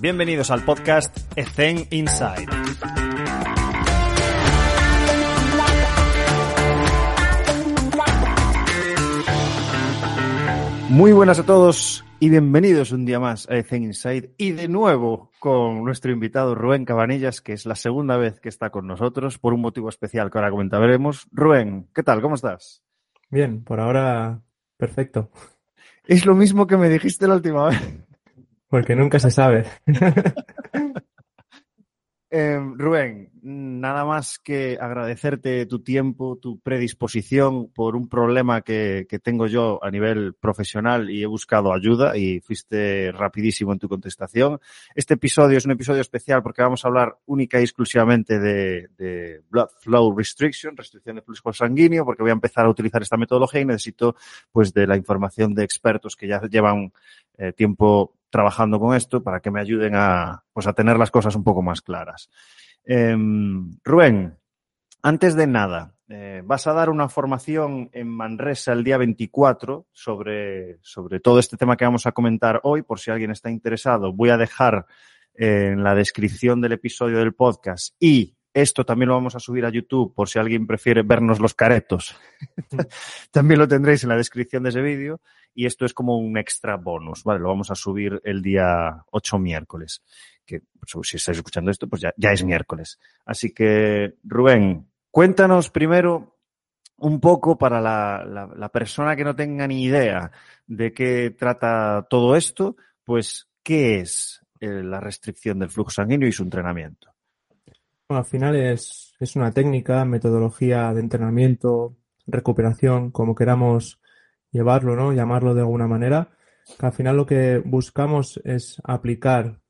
Bienvenidos al podcast Ethen Inside. Muy buenas a todos y bienvenidos un día más a Ethen Inside y de nuevo con nuestro invitado Rubén Cabanillas, que es la segunda vez que está con nosotros por un motivo especial que ahora comentaremos. Rubén, ¿qué tal? ¿Cómo estás? Bien, por ahora perfecto. Es lo mismo que me dijiste la última vez. Porque nunca se sabe. Eh, Rubén, nada más que agradecerte tu tiempo, tu predisposición por un problema que, que, tengo yo a nivel profesional y he buscado ayuda y fuiste rapidísimo en tu contestación. Este episodio es un episodio especial porque vamos a hablar única y exclusivamente de, Blood Flow Restriction, restricción de flujo sanguíneo, porque voy a empezar a utilizar esta metodología y necesito pues de la información de expertos que ya llevan eh, tiempo trabajando con esto para que me ayuden a, pues, a tener las cosas un poco más claras. Eh, Rubén, antes de nada, eh, vas a dar una formación en Manresa el día 24 sobre, sobre todo este tema que vamos a comentar hoy, por si alguien está interesado. Voy a dejar eh, en la descripción del episodio del podcast y esto también lo vamos a subir a YouTube por si alguien prefiere vernos los caretos. también lo tendréis en la descripción de ese vídeo y esto es como un extra bonus, ¿vale? Lo vamos a subir el día 8 miércoles, que pues, si estáis escuchando esto, pues ya, ya es miércoles. Así que, Rubén, cuéntanos primero un poco para la, la, la, persona que no tenga ni idea de qué trata todo esto, pues, ¿qué es eh, la restricción del flujo sanguíneo y su entrenamiento? Al final es, es una técnica, metodología de entrenamiento, recuperación, como queramos llevarlo, ¿no? Llamarlo de alguna manera. Que al final lo que buscamos es aplicar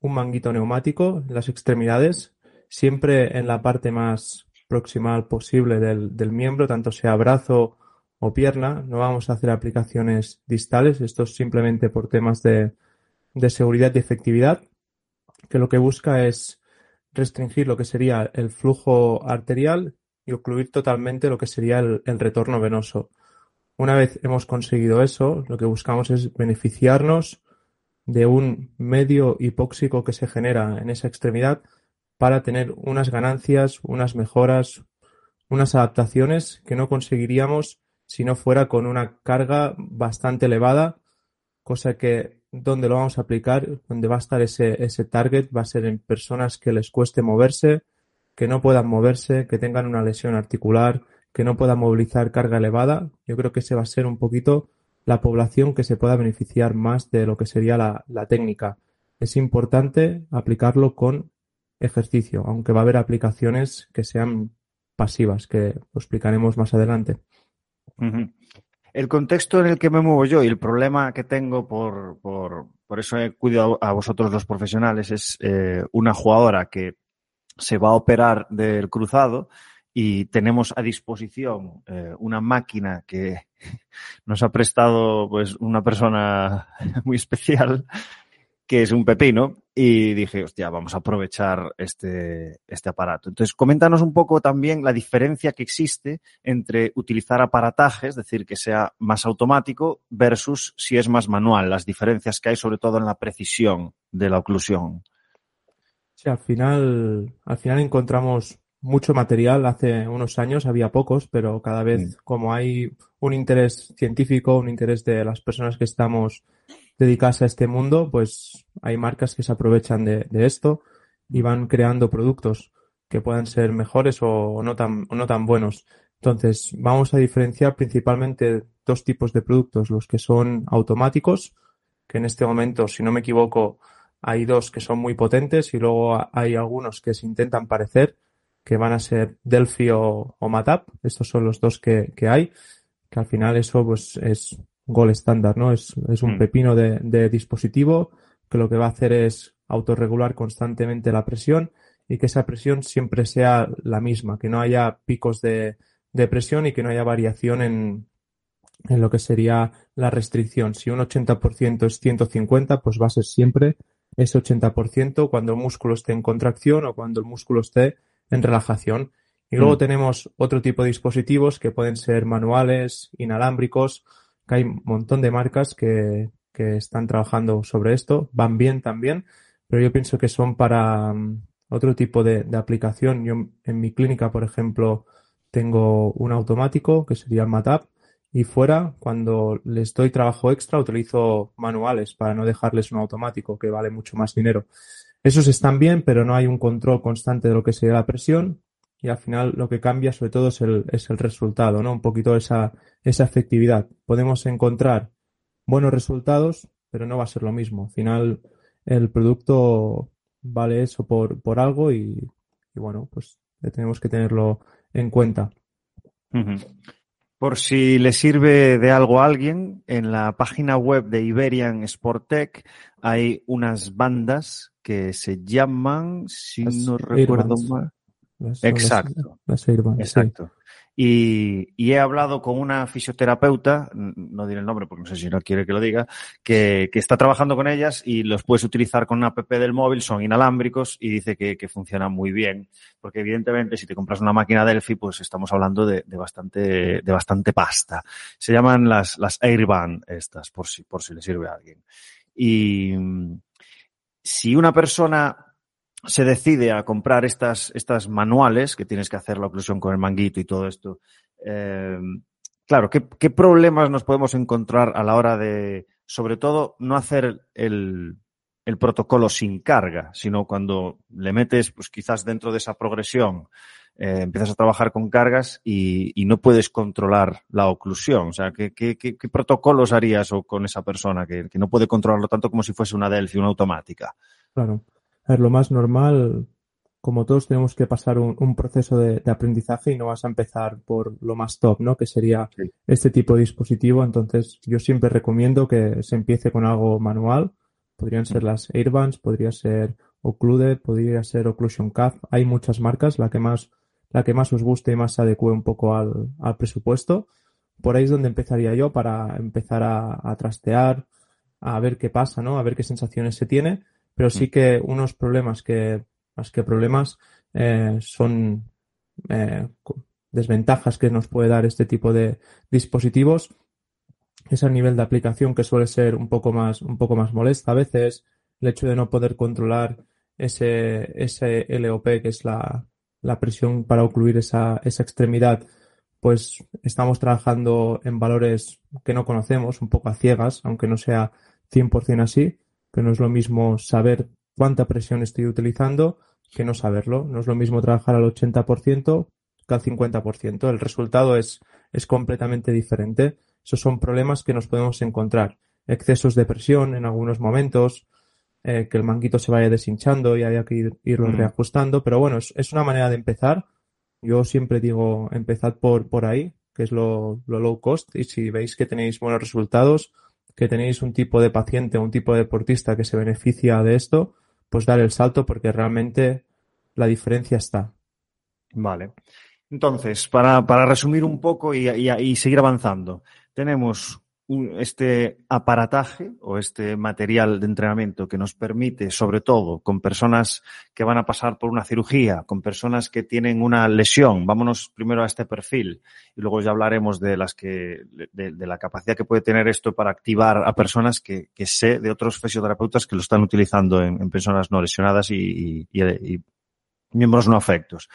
un manguito neumático en las extremidades, siempre en la parte más proximal posible del, del, miembro, tanto sea brazo o pierna. No vamos a hacer aplicaciones distales, esto es simplemente por temas de, de seguridad y efectividad, que lo que busca es restringir lo que sería el flujo arterial y ocluir totalmente lo que sería el, el retorno venoso. Una vez hemos conseguido eso, lo que buscamos es beneficiarnos de un medio hipóxico que se genera en esa extremidad para tener unas ganancias, unas mejoras, unas adaptaciones que no conseguiríamos si no fuera con una carga bastante elevada, cosa que donde lo vamos a aplicar, donde va a estar ese, ese target, va a ser en personas que les cueste moverse, que no puedan moverse, que tengan una lesión articular, que no pueda movilizar carga elevada, yo creo que ese va a ser un poquito la población que se pueda beneficiar más de lo que sería la, técnica. Es importante aplicarlo con ejercicio, aunque va a haber aplicaciones que sean pasivas, que lo explicaremos más adelante. El contexto en el que me muevo yo y el problema que tengo por, por, por eso he cuidado a vosotros los profesionales es eh, una jugadora que se va a operar del cruzado y tenemos a disposición eh, una máquina que nos ha prestado pues una persona muy especial que es un pepino y dije, hostia, vamos a aprovechar este, este aparato. Entonces, coméntanos un poco también la diferencia que existe entre utilizar aparataje, es decir, que sea más automático, versus si es más manual, las diferencias que hay sobre todo en la precisión de la oclusión. Sí, al final, al final encontramos mucho material. Hace unos años había pocos, pero cada vez mm. como hay un interés científico, un interés de las personas que estamos dedicadas a este mundo, pues hay marcas que se aprovechan de, de esto y van creando productos que puedan ser mejores o no tan, o no tan buenos. Entonces, vamos a diferenciar principalmente dos tipos de productos, los que son automáticos, que en este momento, si no me equivoco, hay dos que son muy potentes y luego hay algunos que se intentan parecer, que van a ser Delphi o, o Matap. Estos son los dos que, que, hay, que al final eso pues es gol estándar, ¿no? Es, es un mm. pepino de, de, dispositivo que lo que va a hacer es autorregular constantemente la presión y que esa presión siempre sea la misma, que no haya picos de, de presión y que no haya variación en, en lo que sería la restricción. Si un 80% es 150, pues va a ser siempre ese 80% cuando el músculo esté en contracción o cuando el músculo esté en relajación. Y luego mm. tenemos otro tipo de dispositivos que pueden ser manuales, inalámbricos, que hay un montón de marcas que, están trabajando sobre esto, van bien también, pero yo pienso que son para mm, otro tipo de, de aplicación. Yo en mi clínica, por ejemplo, tengo un automático que sería el MATAP y fuera, cuando les doy trabajo extra, utilizo manuales para no dejarles un automático que vale mucho más dinero. Esos están bien, pero no hay un control constante de lo que sería la presión y al final lo que cambia sobre todo es el, es el resultado, ¿no? Un poquito esa, esa efectividad. Podemos encontrar buenos resultados, pero no va a ser lo mismo. Al final el producto vale eso por, por algo y, y bueno, pues tenemos que tenerlo en cuenta. Por si le sirve de algo a alguien, en la página web de Iberian Sportec hay unas bandas que se llaman, si Las no recuerdo mal. Las- Exacto. Las sí. Exacto. Y, y he hablado con una fisioterapeuta, no diré el nombre porque no sé si no quiere que lo diga, que, que está trabajando con ellas y los puedes utilizar con una app del móvil, son inalámbricos y dice que, que funcionan muy bien. Porque evidentemente si te compras una máquina Delphi, pues estamos hablando de, de bastante, de bastante pasta. Se llaman las, las Airband estas, por si, por si le sirve a alguien. Y mm, si una persona se decide a comprar estas, estas manuales, que tienes que hacer la oclusión con el manguito y todo esto, eh, claro, ¿qué, ¿qué problemas nos podemos encontrar a la hora de, sobre todo, no hacer el, el protocolo sin carga, sino cuando le metes, pues quizás dentro de esa progresión, eh, empiezas a trabajar con cargas y, y no puedes controlar la oclusión. O sea, ¿qué, qué, qué, protocolos harías o con esa persona que, que no puede controlarlo tanto como si fuese una Delphi, una automática? Claro. A ver, lo más normal, como todos tenemos que pasar un, un proceso de, de aprendizaje y no vas a empezar por lo más top, ¿no? Que sería Sí. este tipo de dispositivo. Entonces, yo siempre recomiendo que se empiece con algo manual. Podrían ser las Airbands, podría ser Occlude, podría ser Occlusion Cuff. Hay muchas marcas, la que más, la que más os guste y más se adecue un poco al, al presupuesto. Por ahí es donde empezaría yo para empezar a, a trastear, a ver qué pasa, ¿no? A ver qué sensaciones se tiene. Pero sí que unos problemas que, más que problemas, eh, son eh, desventajas que nos puede dar este tipo de dispositivos. Es a nivel de aplicación que suele ser un poco más, un poco más molesta a veces, el hecho de no poder controlar ese, ese LOP, que es la, la presión para ocluir esa, esa extremidad, pues estamos trabajando en valores que no conocemos, un poco a ciegas, aunque no sea 100% así, pero no es lo mismo saber cuánta presión estoy utilizando que no saberlo. No es lo mismo trabajar al 80% que al 50%. El resultado es, es completamente diferente. Esos son problemas que nos podemos encontrar. Excesos de presión en algunos momentos, eh, que el manguito se vaya deshinchando y haya que ir, irlo Mm. reajustando. Pero bueno, es, es una manera de empezar. Yo siempre digo, empezad por, por ahí, que es lo, lo low cost. Y si veis que tenéis buenos resultados, que tenéis un tipo de paciente, un tipo de deportista que se beneficia de esto, pues dar el salto porque realmente la diferencia está. Vale. Entonces, para, para resumir un poco y seguir avanzando, tenemos este aparataje o este material de entrenamiento que nos permite, sobre todo con personas que van a pasar por una cirugía, con personas que tienen una lesión, vámonos primero a este perfil y luego ya hablaremos de las que, de, la capacidad que puede tener esto para activar a personas que, que sé de otros fisioterapeutas que lo están utilizando en, personas no lesionadas y miembros no afectos.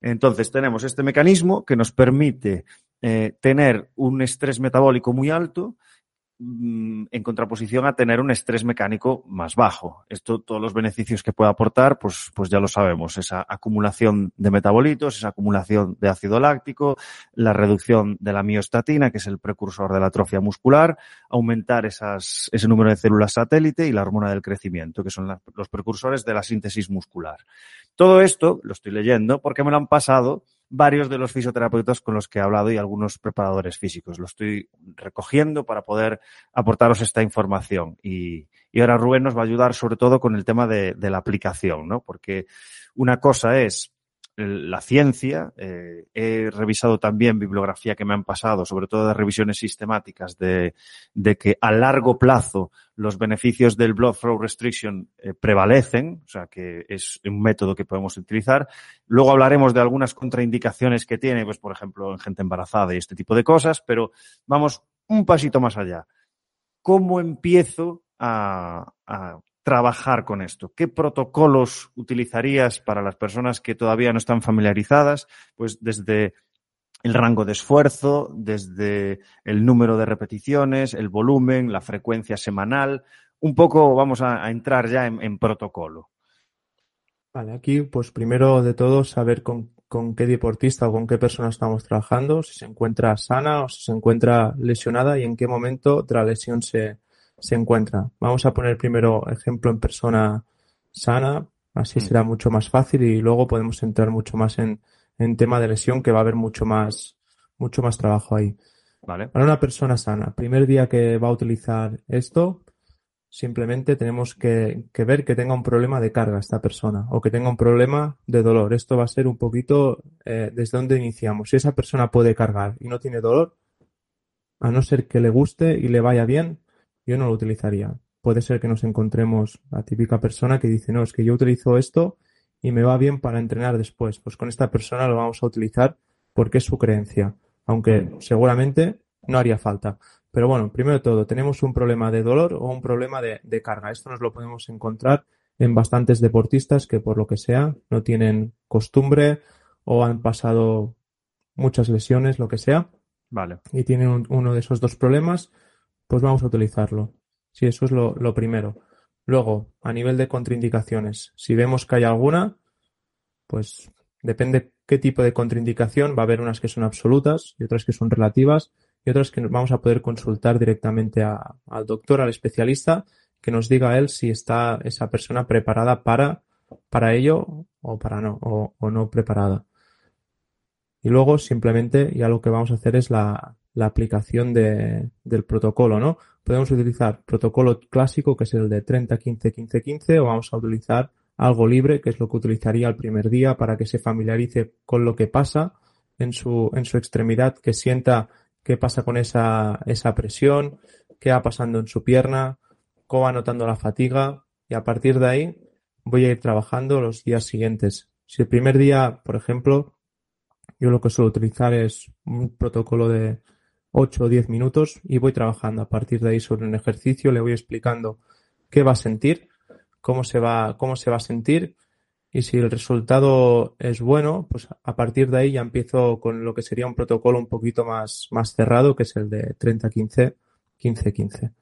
Entonces tenemos este mecanismo que nos permite eh, tener un estrés metabólico muy alto mm, en contraposición a tener un estrés mecánico más bajo. Esto, todos los beneficios que puede aportar, pues, pues ya lo sabemos. Esa acumulación de metabolitos, esa acumulación de ácido láctico, la reducción de la miostatina, que es el precursor de la atrofia muscular, aumentar esas, ese número de células satélite y la hormona del crecimiento, que son los precursores de la síntesis muscular. Todo esto lo estoy leyendo porque me lo han pasado varios de los fisioterapeutas con los que he hablado y algunos preparadores físicos. Lo estoy recogiendo para poder aportaros esta información. Y, y ahora Rubén nos va a ayudar sobre todo con el tema de, de la aplicación, ¿no? Porque una cosa es la ciencia, eh, he revisado también bibliografía que me han pasado, sobre todo de revisiones sistemáticas, de, de que a largo plazo los beneficios del blood flow restriction eh, prevalecen, o sea que es un método que podemos utilizar. Luego hablaremos de algunas contraindicaciones que tiene, pues por ejemplo en gente embarazada y este tipo de cosas, pero vamos un pasito más allá. ¿Cómo empiezo a, a trabajar con esto? ¿Qué protocolos utilizarías para las personas que todavía no están familiarizadas? Pues desde el rango de esfuerzo, desde el número de repeticiones, el volumen, la frecuencia semanal. Un poco vamos a, entrar ya en, protocolo. Vale, aquí pues primero de todo saber con, qué deportista o con qué persona estamos trabajando, si se encuentra sana o si se encuentra lesionada y en qué momento la lesión se, se encuentra. Vamos a poner primero ejemplo en persona sana, así mm. será mucho más fácil y luego podemos entrar mucho más en, en tema de lesión que va a haber mucho más, mucho más trabajo ahí. Vale. Para una persona sana, primer día que va a utilizar esto, simplemente tenemos que, que, ver que tenga un problema de carga esta persona o que tenga un problema de dolor. Esto va a ser un poquito eh, desde donde iniciamos. Si esa persona puede cargar y no tiene dolor, a no ser que le guste y le vaya bien, yo no lo utilizaría. Puede ser que nos encontremos la típica persona que dice, no, es que yo utilizo esto y me va bien para entrenar después. Pues con esta persona lo vamos a utilizar porque es su creencia, aunque seguramente no haría falta. Pero bueno, primero de todo, tenemos un problema de dolor o un problema de, carga. Esto nos lo podemos encontrar en bastantes deportistas que por lo que sea no tienen costumbre o han pasado muchas lesiones, lo que sea. Vale. Y tienen uno de esos dos problemas, pues vamos a utilizarlo. Sí, eso es lo, primero. Luego, a nivel de contraindicaciones, si vemos que hay alguna, pues depende qué tipo de contraindicación, va a haber unas que son absolutas y otras que son relativas y otras que vamos a poder consultar directamente al doctor, al especialista, que nos diga a él si está esa persona preparada para, para ello o para no, o, o no preparada. Y luego simplemente ya lo que vamos a hacer es la, la aplicación de, del protocolo, ¿no? Podemos utilizar protocolo clásico, que es el de 30, 15, 15, 15, o vamos a utilizar algo libre, que es lo que utilizaría el primer día para que se familiarice con lo que pasa en su, en su extremidad, que sienta qué pasa con esa, esa presión, qué va pasando en su pierna, cómo va notando la fatiga, y a partir de ahí voy a ir trabajando los días siguientes. Si el primer día, por ejemplo, yo lo que suelo utilizar es un protocolo de 8 o 10 minutos y voy trabajando a partir de ahí sobre un ejercicio, le voy explicando qué va a sentir, cómo se va, cómo se va a sentir y si el resultado es bueno, pues a partir de ahí ya empiezo con lo que sería un protocolo un poquito más, más cerrado, que es el de 30-15, 15-15.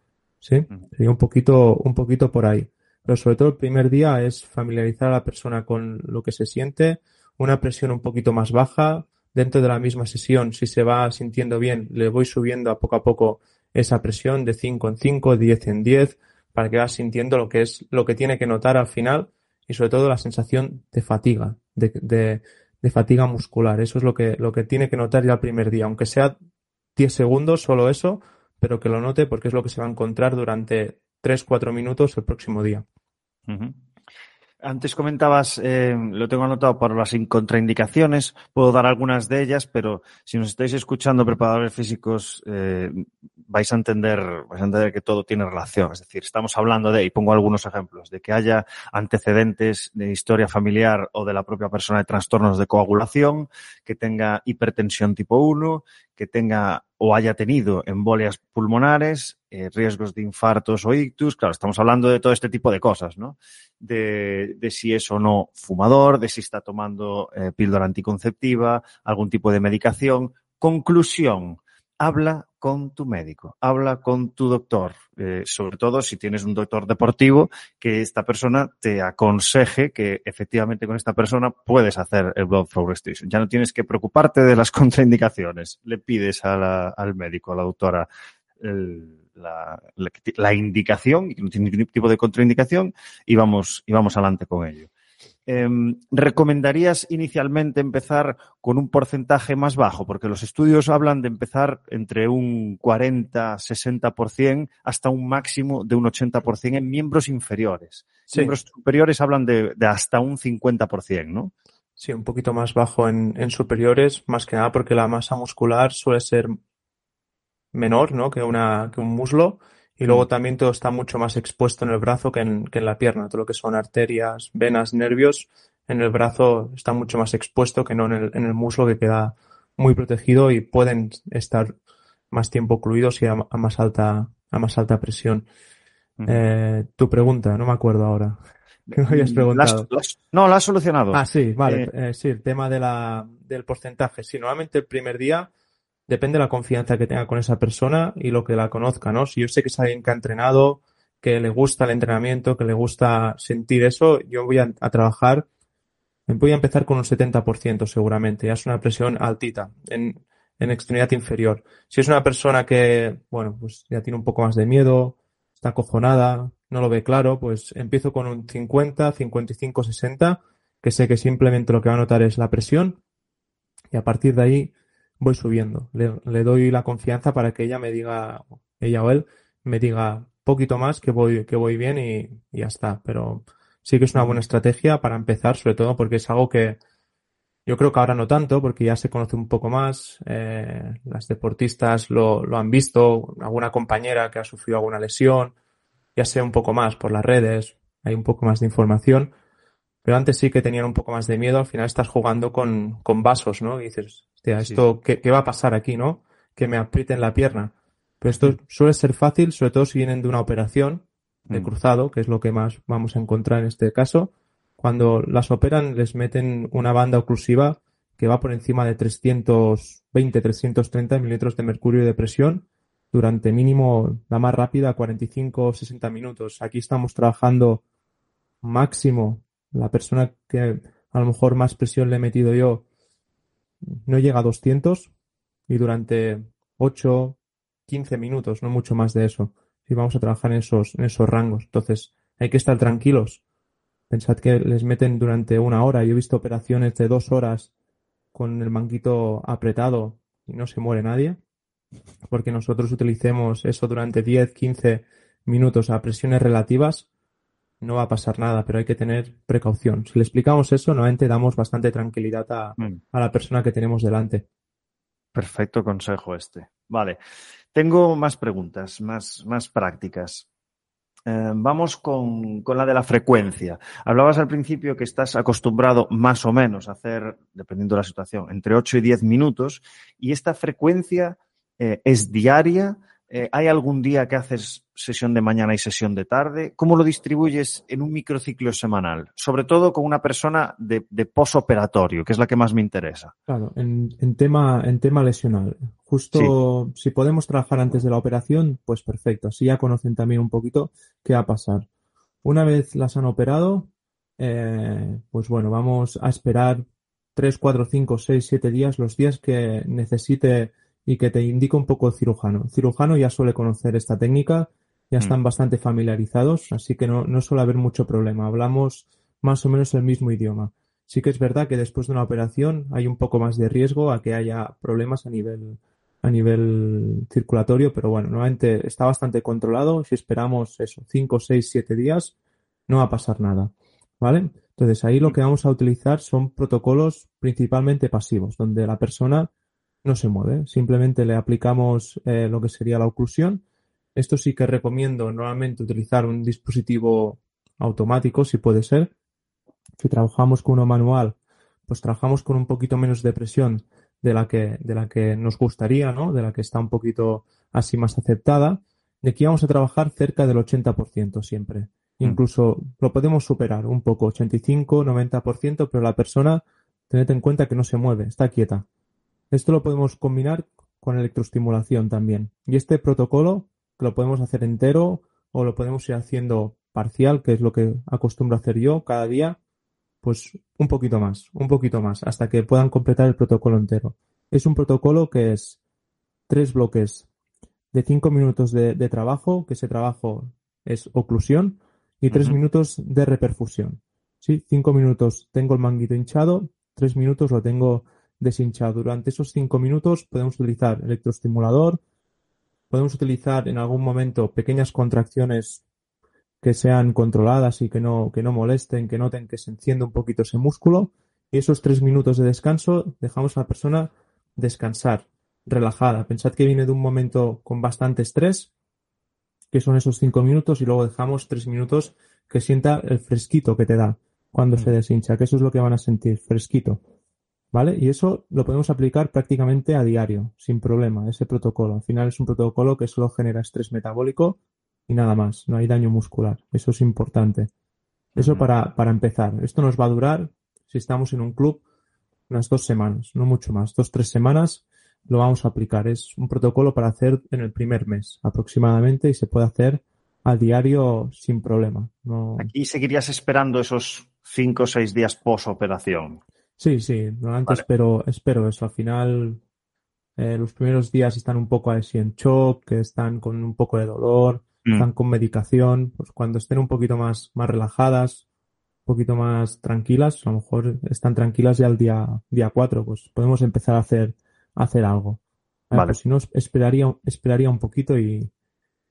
¿Sí? Sería un poquito, un poquito por ahí. Pero sobre todo el primer día es familiarizar a la persona con lo que se siente, una presión un poquito más baja, dentro de la misma sesión, si se va sintiendo bien, le voy subiendo a poco a poco esa presión de 5 en 5, 10 en 10, para que va sintiendo lo que es, lo que tiene que notar al final y sobre todo la sensación de fatiga, de, de, de fatiga muscular. Eso es lo que, lo que tiene que notar ya el primer día, aunque sea 10 segundos, solo eso, pero que lo note porque es lo que se va a encontrar durante 3-4 minutos el próximo día. Antes comentabas, eh, lo tengo anotado por las contraindicaciones, puedo dar algunas de ellas, pero si nos estáis escuchando preparadores físicos, eh, vais a entender, vais a entender que todo tiene relación. Es decir, estamos hablando de, y pongo algunos ejemplos, de que haya antecedentes de historia familiar o de la propia persona de trastornos de coagulación, que tenga hipertensión tipo 1, que tenga o haya tenido embolias pulmonares, eh, riesgos de infartos o ictus. Claro, estamos hablando de todo este tipo de cosas, ¿no? De, si es o no fumador, de si está tomando eh, píldora anticonceptiva, algún tipo de medicación. Conclusión, habla con tu médico, habla con tu doctor, eh, sobre todo si tienes un doctor deportivo, que esta persona te aconseje que efectivamente con esta persona puedes hacer el blood flow restriction. Ya no tienes que preocuparte de las contraindicaciones. Le pides al médico, a la doctora, la, la, la, indicación, que no tiene ningún tipo de contraindicación, y vamos, y vamos adelante con ello. Eh, ¿Recomendarías inicialmente empezar con un porcentaje más bajo? Porque los estudios hablan de empezar entre un 40-60% hasta un máximo de un 80% en miembros inferiores. Sí. Miembros superiores hablan de, de, hasta un 50%, ¿no? Sí, un poquito más bajo en, en, superiores, más que nada porque la masa muscular suele ser menor, ¿no? Que, una, que un muslo y luego mm. también todo está mucho más expuesto en el brazo que en, que en la pierna. Todo lo que son arterias, venas, nervios, en el brazo está mucho más expuesto que no en el, en el muslo que queda muy protegido y pueden estar más tiempo ocluidos y a, a, más alta, a más alta presión. Eh, tu pregunta, no me acuerdo ahora. ¿Qué me habías preguntado? no, la has solucionado. Ah, sí, vale. Eh, sí, el tema de la, del porcentaje. Sí, normalmente el primer día depende de la confianza que tenga con esa persona y lo que la conozca, ¿no? Si yo sé que es alguien que ha entrenado, que le gusta el entrenamiento, que le gusta sentir eso, yo voy a, trabajar, voy a empezar con un 70% seguramente, ya es una presión altita en, en extremidad inferior. Si es una persona que, bueno, pues ya tiene un poco más de miedo, está acojonada, no lo ve claro, pues empiezo con un 50, 55, 60, que sé que simplemente lo que va a notar es la presión y a partir de ahí voy subiendo. Le, doy la confianza para que ella me diga, ella o él, me diga poquito más que voy, que voy bien y, ya está. Pero sí que es una buena estrategia para empezar, sobre todo porque es algo que yo creo que ahora no tanto, porque ya se conoce un poco más. Eh, las deportistas lo, lo han visto, alguna compañera que ha sufrido alguna lesión, ya sé un poco más por las redes, hay un poco más de información. Pero antes sí que tenían un poco más de miedo, al final estás jugando con, con vasos, ¿no? Y dices, esto, ¿qué, va a pasar aquí, no? Que me aprieten la pierna. Pero esto suele ser fácil, sobre todo si vienen de una operación de mm. cruzado, que es lo que más vamos a encontrar en este caso. Cuando las operan, les meten una banda oclusiva que va por encima de 320, 330 mililitros de mercurio de presión durante mínimo la más rápida 45 o 60 minutos. Aquí estamos trabajando máximo la persona que a lo mejor más presión le he metido yo no llega a 200 y durante 8, 15 minutos, no mucho más de eso. Y vamos a trabajar en esos, en esos rangos. Entonces, hay que estar tranquilos. Pensad que les meten durante una hora. Yo he visto operaciones de dos horas con el manguito apretado y no se muere nadie. Porque nosotros utilicemos eso durante 10, 15 minutos a presiones relativas no va a pasar nada, pero hay que tener precaución. Si le explicamos eso, normalmente damos bastante tranquilidad a, mm. la persona que tenemos delante. Perfecto consejo este. Vale. Tengo más preguntas, más, más prácticas. Eh, vamos con, con, la de la frecuencia. Hablabas al principio que estás acostumbrado más o menos a hacer, dependiendo de la situación, entre 8 y 10 minutos y esta frecuencia eh, es diaria eh, ¿Hay algún día que haces sesión de mañana y sesión de tarde? ¿Cómo lo distribuyes en un microciclo semanal? Sobre todo con una persona de, de posoperatorio, que es la que más me interesa. Claro, en, tema, en tema lesional. Justo si podemos trabajar antes de la operación, pues perfecto. Así ya conocen también un poquito qué va a pasar. Una vez las han operado, eh, pues bueno, vamos a esperar 3, 4, 5, 6, 7 días, los días que necesite y que te indica un poco el cirujano. El cirujano ya suele conocer esta técnica, ya están mm. bastante familiarizados, así que no, no suele haber mucho problema. Hablamos más o menos el mismo idioma. Sí que es verdad que después de una operación hay un poco más de riesgo a que haya problemas a nivel, a nivel circulatorio, pero bueno, normalmente está bastante controlado. Si esperamos eso, 5, 6, 7 días, no va a pasar nada. ¿Vale? Entonces ahí lo que vamos a utilizar son protocolos principalmente pasivos, donde la persona no se mueve. Simplemente le aplicamos eh, lo que sería la oclusión. Esto sí que recomiendo normalmente utilizar un dispositivo automático, si puede ser. Si trabajamos con uno manual, pues trabajamos con un poquito menos de presión de la que, de la que nos gustaría, ¿no? De la que está un poquito así más aceptada. De aquí vamos a trabajar cerca del 80% siempre. Mm. Incluso lo podemos superar un poco, 85, 90%, pero la persona, tened en cuenta que no se mueve, está quieta. Esto lo podemos combinar con electroestimulación también. Y este protocolo lo podemos hacer entero o lo podemos ir haciendo parcial, que es lo que acostumbro a hacer yo cada día, pues un poquito más, un poquito más, hasta que puedan completar el protocolo entero. Es un protocolo que es tres bloques de cinco minutos de, trabajo, que ese trabajo es oclusión, y tres minutos de reperfusión. ¿Sí? Cinco minutos tengo el manguito hinchado, tres minutos lo tengo deshinchado. Durante esos cinco minutos podemos utilizar electroestimulador, podemos utilizar en algún momento pequeñas contracciones que sean controladas y que no, que no molesten, que noten que se enciende un poquito ese músculo. Y esos tres minutos de descanso dejamos a la persona descansar, relajada. Pensad que viene de un momento con bastante estrés, que son esos cinco minutos, y luego dejamos tres minutos que sienta el fresquito que te da cuando se mm. deshincha, que eso es lo que van a sentir, fresquito. ¿Vale? Y eso lo podemos aplicar prácticamente a diario, sin problema, ese protocolo. Al final es un protocolo que solo genera estrés metabólico y nada más, no hay daño muscular. Eso es importante. Eso para, para empezar. Esto nos va a durar, si estamos en un club, unas dos semanas, no mucho más, dos, tres semanas lo vamos a aplicar. Es un protocolo para hacer en el primer mes aproximadamente y se puede hacer a diario sin problema. No... Aquí seguirías esperando esos cinco o seis días post-operación. Sí, sí, normalmente Vale. espero, espero eso. Al final, eh, los primeros días están un poco así en shock, que están con un poco de dolor, Mm. están con medicación. Pues cuando estén un poquito más, más relajadas, un poquito más tranquilas, a lo mejor están tranquilas ya el día, día 4, pues podemos empezar a hacer, a hacer algo. ¿vale? Vale. Pues si no, esperaría, esperaría un poquito y,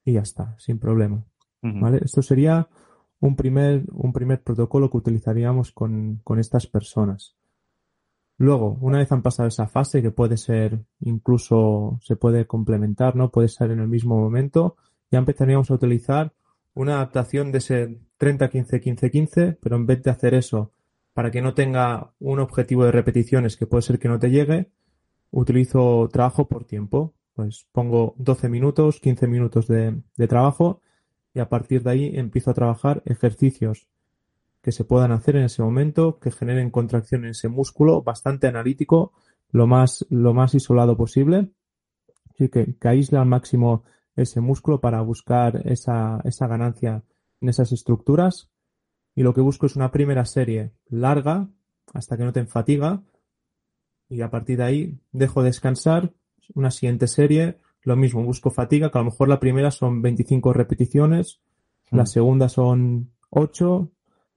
y ya está, sin problema. ¿Vale? Esto sería un primer, un primer protocolo que utilizaríamos con, con estas personas. Luego, una vez han pasado esa fase, que puede ser incluso, se puede complementar, ¿no? Puede ser en el mismo momento, ya empezaríamos a utilizar una adaptación de ese 30-15-15-15, pero en vez de hacer eso para que no tenga un objetivo de repeticiones que puede ser que no te llegue, utilizo trabajo por tiempo. Pues pongo 12 minutos, 15 minutos de, de trabajo y a partir de ahí empiezo a trabajar ejercicios que se puedan hacer en ese momento, que generen contracción en ese músculo, bastante analítico, lo más, lo más isolado posible. Así que, que aísle al máximo ese músculo para buscar esa, esa ganancia en esas estructuras. Y lo que busco es una primera serie larga, hasta que no te fatiga, y a partir de ahí dejo descansar. Una siguiente serie, lo mismo, busco fatiga, que a lo mejor la primera son 25 repeticiones, la Mm. segunda son 8,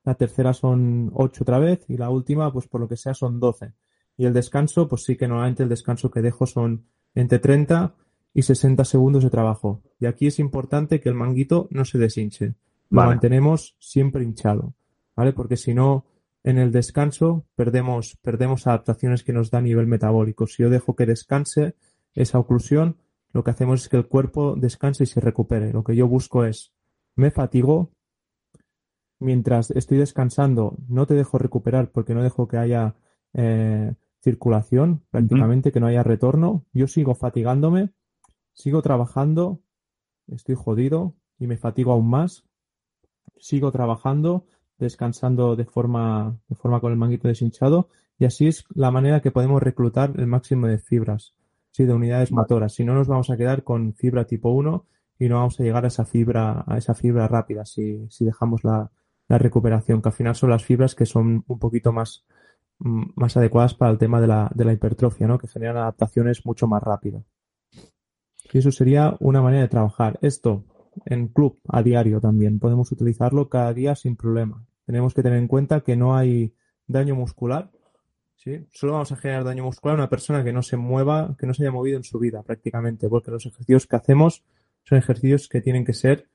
la tercera son 8 otra vez y la última, pues por lo que sea, son 12. Y el descanso, pues sí que normalmente el descanso que dejo son entre 30 y 60 segundos de trabajo. Y aquí es importante que el manguito no se deshinche. Lo Vale. mantenemos siempre hinchado, ¿vale? Porque si no, en el descanso perdemos, perdemos adaptaciones que nos da a nivel metabólico. Si yo dejo que descanse esa oclusión, lo que hacemos es que el cuerpo descanse y se recupere. Lo que yo busco es, me fatigo, mientras estoy descansando, no te dejo recuperar porque no dejo que haya eh, circulación, prácticamente, que no haya retorno. Yo sigo fatigándome, sigo trabajando, estoy jodido y me fatigo aún más. Sigo trabajando, descansando de forma, de forma con el manguito deshinchado y así es la manera que podemos reclutar el máximo de fibras, sí, de unidades Vale. motoras. Si no nos vamos a quedar con fibra tipo 1 y no vamos a llegar a esa fibra, a esa fibra rápida si, si dejamos la, la recuperación, que al final son las fibras que son un poquito más, mm, más adecuadas para el tema de la, de la hipertrofia, ¿no? Que generan adaptaciones mucho más rápido. Y eso sería una manera de trabajar. Esto en club a diario también. Podemos utilizarlo cada día sin problema. Tenemos que tener en cuenta que no hay daño muscular. ¿sí? Solo vamos a generar daño muscular a una persona que no se mueva, que no se haya movido en su vida prácticamente, porque los ejercicios que hacemos son ejercicios que tienen que ser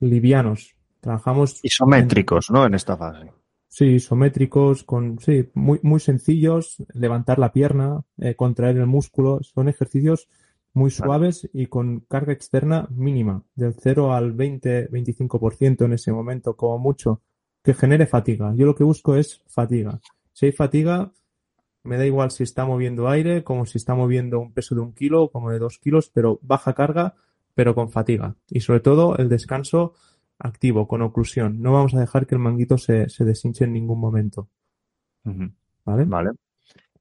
livianos. Trabajamos Isométricos, ¿no? En esta fase. Sí, isométricos, con, sí, muy, muy sencillos, levantar la pierna, eh, contraer el músculo, son ejercicios muy suaves y con carga externa mínima, del 0 al 20-25% en ese momento, como mucho, que genere fatiga. Yo lo que busco es fatiga. Si hay fatiga, me da igual si está moviendo aire, como si está moviendo un peso de un kilo, como de dos kilos, pero baja carga, pero con fatiga. Y sobre todo el descanso activo, con oclusión. No vamos a dejar que el manguito se, se deshinche en ningún momento. ¿Vale? Vale.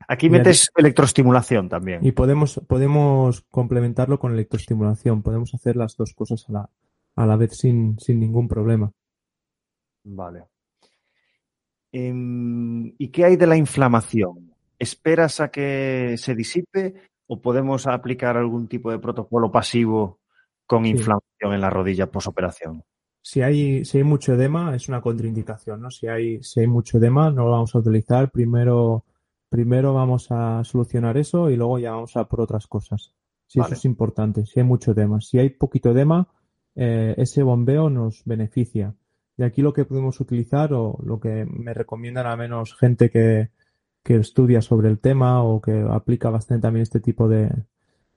Aquí metes electroestimulación también. Y podemos, podemos complementarlo con electroestimulación. Podemos hacer las dos cosas a la, a la vez sin, sin ningún problema. Vale. Em, ¿y qué hay de la inflamación? ¿Esperas a que se disipe o podemos aplicar algún tipo de protocolo pasivo con Sí. inflamación en la rodilla posoperación? Si hay, si hay mucho edema, es una contraindicación, ¿no? Si hay, si hay mucho edema, no lo vamos a utilizar. Primero, primero vamos a solucionar eso y luego ya vamos a por otras cosas. Vale. eso es importante. Si hay mucho edema. Si hay poquito edema, eh, ese bombeo nos beneficia. Y aquí lo que podemos utilizar o lo que me recomiendan a menos gente que, que estudia sobre el tema o que aplica bastante también este tipo de,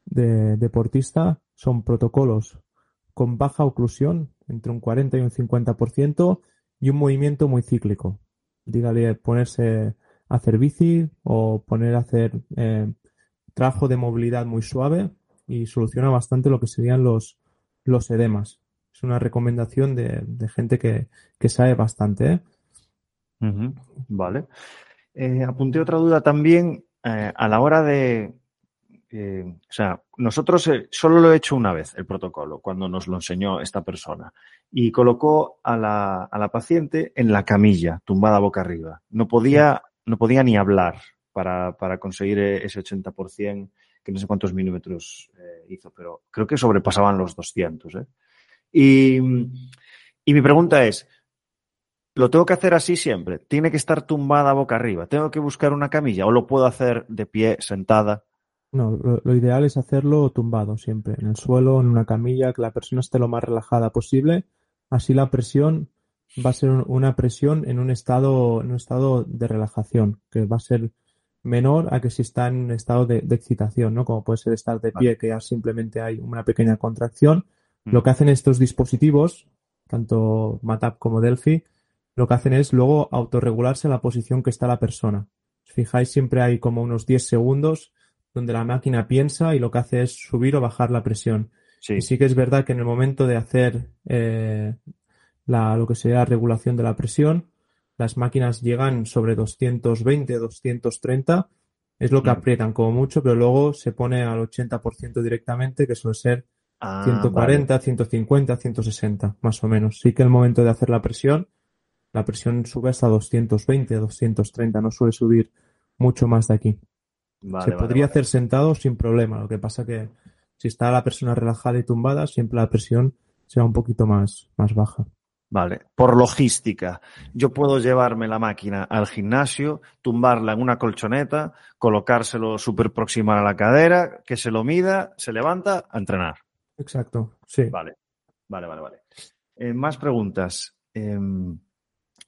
de deportista son protocolos con baja oclusión, entre un 40 y un 50%, y un movimiento muy cíclico. Dígale ponerse a hacer bici o poner a hacer eh, trabajo de movilidad muy suave y soluciona bastante lo que serían los, los edemas. es una recomendación de, gente que, sabe bastante. ¿eh? Vale. Eh, apunté otra duda también a la hora de, o sea, nosotros solo lo he hecho una vez, el protocolo, cuando nos lo enseñó esta persona. Y colocó a la, a la paciente en la camilla, tumbada boca arriba. No podía, no podía ni hablar para, para conseguir ese 80%, que no sé cuántos milímetros hizo, pero creo que sobrepasaban los 200. ¿eh? Y, y mi pregunta es, ¿lo tengo que hacer así siempre? ¿Tiene que estar tumbada boca arriba? ¿Tengo que buscar una camilla o lo puedo hacer de pie, sentada? No, lo, ideal es hacerlo tumbado siempre, en el suelo, en una camilla, que la persona esté lo más relajada posible. Así la presión va a ser una presión en un estado, en un estado de relajación, que va a ser menor a que si está en un estado de, excitación, ¿no? Como puede ser estar de pie, que ya simplemente hay una pequeña contracción. Lo que hacen estos dispositivos, tanto MATAP como Delphi, lo que hacen es luego autorregularse la posición que está la persona. Si fijáis, siempre hay como unos 10 segundos donde la máquina piensa y lo que hace es subir o bajar la presión. Sí. Y sí que es verdad que en el momento de hacer eh, la, lo que sería la regulación de la presión, las máquinas llegan sobre 220, 230, es lo que mm. aprietan como mucho, pero luego se pone al 80% directamente, que suele ser 140, 150, 160, más o menos. Sí que el momento de hacer la presión, la presión sube hasta 220, 230, no suele subir mucho más de aquí. Se podría hacer sentado sin problema, lo que pasa que si está la persona relajada y tumbada, siempre la presión será un poquito más, más baja. Vale, por logística, yo puedo llevarme la máquina al gimnasio, tumbarla en una colchoneta, colocárselo súper próxima a la cadera, que se lo mida, se levanta a entrenar. Exacto, sí. Vale, vale, vale, vale. Eh, más preguntas. Em,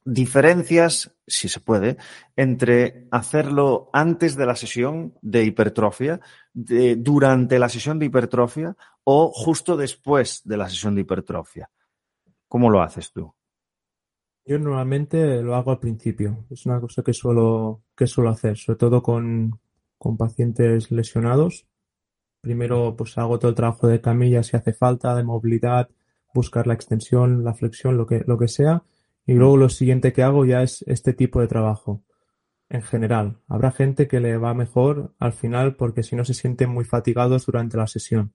diferencias, si se puede, entre hacerlo antes de la sesión de hipertrofia, durante la sesión de hipertrofia o justo después de la sesión de hipertrofia. ¿Cómo lo haces tú? Yo normalmente lo hago al principio. Es una cosa que suelo, que suelo hacer, sobre todo con, pacientes lesionados. Primero, pues hago todo el trabajo de camilla si hace falta, de movilidad, buscar la extensión, la flexión, lo que, lo que sea. Y luego lo siguiente que hago ya es este tipo de trabajo. En general, habrá gente que le va mejor al final porque si no se sienten muy fatigados durante la sesión.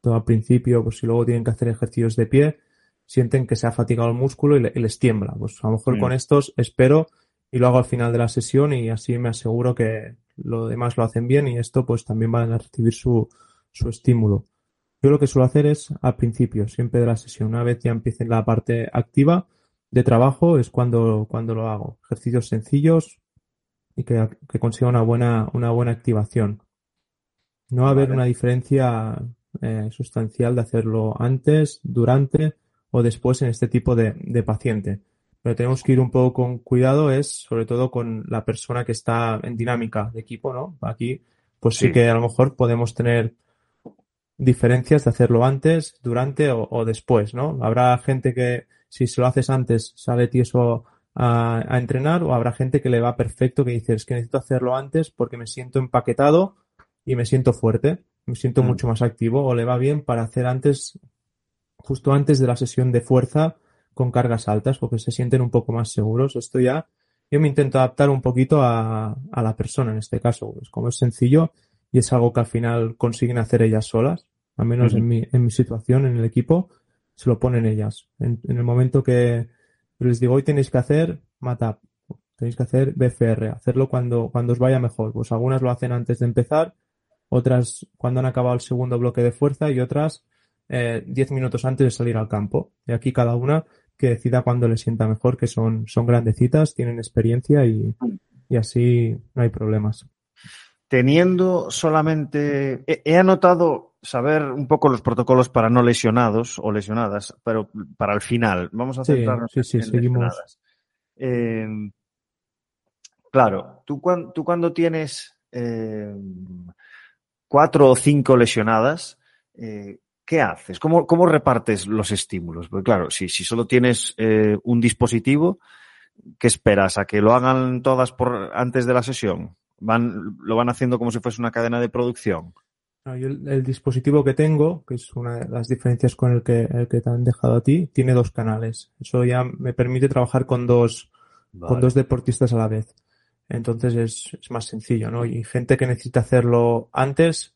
Todo al principio, pues si luego tienen que hacer ejercicios de pie, sienten que se ha fatigado el músculo y, les tiembla. Pues a lo mejor con mm. estos espero y lo hago al final de la sesión y así me aseguro que lo demás lo hacen bien y esto pues también van a recibir su, su estímulo. Yo lo que suelo hacer es al principio, siempre de la sesión, una vez ya empiece la parte activa de trabajo es cuando, cuando lo hago. Ejercicios sencillos y que, consiga una buena, una buena activación. No va a haber una diferencia eh, sustancial de hacerlo antes, durante o después en este tipo de, de paciente. Pero tenemos que ir un poco con cuidado, es sobre todo con la persona que está en dinámica de equipo, ¿no? Aquí, pues sí, que a lo mejor podemos tener diferencias de hacerlo antes, durante o, después, ¿no? Habrá gente que si se lo haces antes sale tieso a, a, entrenar o habrá gente que le va perfecto que dice es que necesito hacerlo antes porque me siento empaquetado y me siento fuerte, me siento mm. mucho más activo o le va bien para hacer antes justo antes de la sesión de fuerza con cargas altas porque se sienten un poco más seguros. Esto ya yo me intento adaptar un poquito a, a la persona en este caso. Pues como es sencillo y es algo que al final consiguen hacer ellas solas, al menos en, mi, en mi situación, en el equipo, se lo ponen ellas. En, el momento que les digo hoy tenéis que hacer MATAP, tenéis que hacer BFR, hacerlo cuando, cuando os vaya mejor. Pues algunas lo hacen antes de empezar, otras cuando han acabado el segundo bloque de fuerza y otras eh, 10 minutos antes de salir al campo. Y aquí cada una que decida cuándo le sienta mejor, que son, son grandecitas, tienen experiencia y, y así no hay problemas. Teniendo solamente, he, anotado saber un poco los protocolos para no lesionados o lesionadas, pero para el final. Vamos a centrarnos sí, sí, en seguimos. Eh, claro, tú, tú cuando tienes eh, cuatro o cinco lesionadas, eh, ¿qué haces? ¿Cómo, ¿Cómo, repartes los estímulos? Porque claro, si, si solo tienes un dispositivo, ¿qué esperas? ¿A que lo hagan todas por antes de la sesión? Van, ¿Lo van haciendo como si fuese una cadena de producción? el, dispositivo que tengo, que es una de las diferencias con el que, el que te han dejado a ti, tiene dos canales. Eso ya me permite trabajar con dos, con dos deportistas a la vez. Entonces es, es, más sencillo, ¿no? Y gente que necesita hacerlo antes,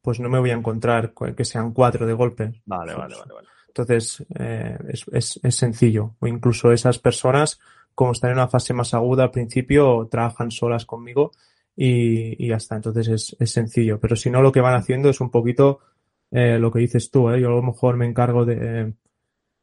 pues no me voy a encontrar que sean cuatro de golpe. Vale, vale, vale, vale. Entonces eh, es, es, es, sencillo. O incluso esas personas, como están en una fase más aguda al principio, trabajan solas conmigo y, y ya está. Entonces es, es sencillo. Pero si no, lo que van haciendo es un poquito eh, lo que dices tú. ¿eh? Yo a lo mejor me encargo de,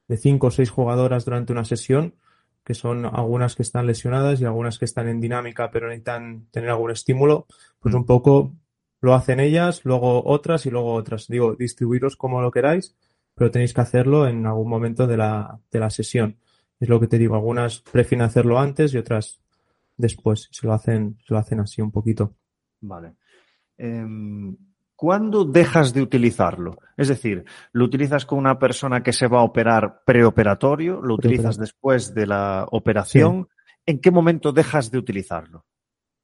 de cinco o seis jugadoras durante una sesión que son algunas que están lesionadas y algunas que están en dinámica pero necesitan tener algún estímulo, pues un poco lo hacen ellas, luego otras y luego otras. Digo, distribuiros como lo queráis, pero tenéis que hacerlo en algún momento de la, de la sesión. Es lo que te digo, algunas prefieren hacerlo antes y otras después. Se lo hacen, se lo hacen así un poquito. Vale. Eh, ¿Cuándo dejas de utilizarlo? Es decir, ¿lo utilizas con una persona que se va a operar preoperatorio? ¿Lo utilizas después de la operación? Sí. ¿En qué momento dejas de utilizarlo?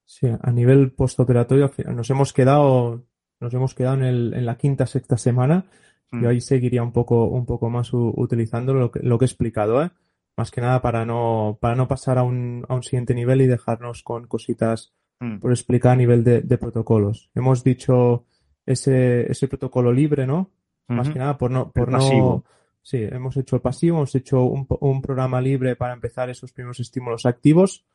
Sí, a nivel postoperatorio nos hemos quedado, nos hemos quedado en, el, en la quinta, sexta semana. Mm. Yo ahí seguiría un poco, un poco más utilizándolo lo que, lo que he explicado, ¿eh? Más que nada para no, para no pasar a un, a un siguiente nivel y dejarnos con cositas mm. por explicar a nivel de, de protocolos. Hemos dicho, ese, ese protocolo libre, ¿no? Más que nada por no, por no, sí, hemos hecho el pasivo, hemos hecho un, un, programa libre para empezar esos primeros estímulos activos.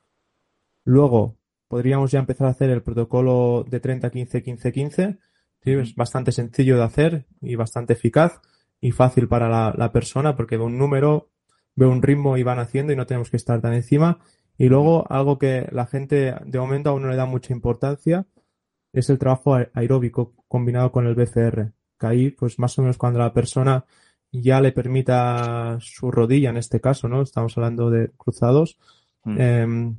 Luego podríamos ya empezar a hacer el protocolo de 30, 15, 15, 15. ¿sí? Es bastante sencillo de hacer y bastante eficaz y fácil para la, la persona porque ve un número, ve un ritmo y van haciendo y no tenemos que estar tan encima. Y luego algo que la gente de momento aún no le da mucha importancia es el trabajo aeróbico combinado con el BCR. Que ahí, pues más o menos cuando la persona ya le permita su rodilla, en este caso, ¿no? Estamos hablando de cruzados, mm. eh,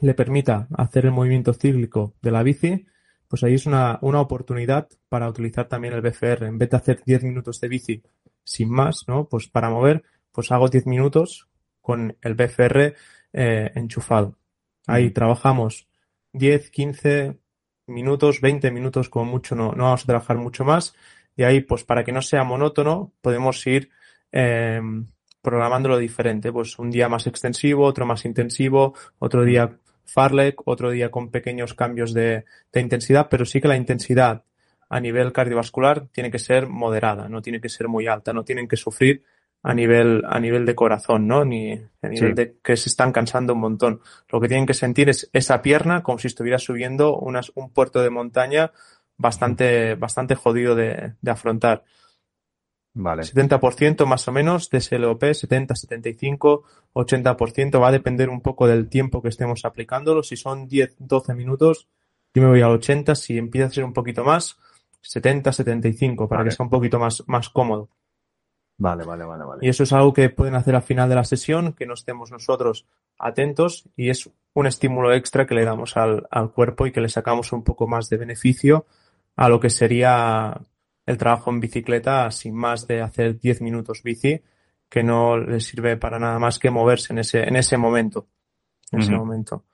le permita hacer el movimiento cíclico de la bici, pues ahí es una, una oportunidad para utilizar también el BCR. En vez de hacer 10 minutos de bici sin más, ¿no? Pues para mover, pues hago 10 minutos con el BCR eh, enchufado. Ahí trabajamos 10, 15, minutos, 20 minutos como mucho, no, no vamos a trabajar mucho más. Y ahí, pues para que no sea monótono, podemos ir eh, programándolo diferente. Pues un día más extensivo, otro más intensivo, otro día Farlek, otro día con pequeños cambios de, de intensidad, pero sí que la intensidad a nivel cardiovascular tiene que ser moderada, no tiene que ser muy alta, no tienen que sufrir a nivel, a nivel de corazón, ¿no? Ni a nivel sí. de que se están cansando un montón. Lo que tienen que sentir es esa pierna como si estuviera subiendo unas, un puerto de montaña bastante, bastante jodido de, de afrontar. Vale. 70% más o menos de SLOP, 70, 75, 80%, va a depender un poco del tiempo que estemos aplicándolo. Si son 10, 12 minutos, yo me voy al 80. Si empieza a ser un poquito más, 70, 75, para vale. que sea un poquito más, más cómodo. Vale, vale, vale, vale. Y eso es algo que pueden hacer al final de la sesión, que no estemos nosotros atentos y es un estímulo extra que le damos al, al cuerpo y que le sacamos un poco más de beneficio a lo que sería el trabajo en bicicleta sin más de hacer 10 minutos bici, que no le sirve para nada más que moverse en ese, en ese momento. En uh -huh. ese momento.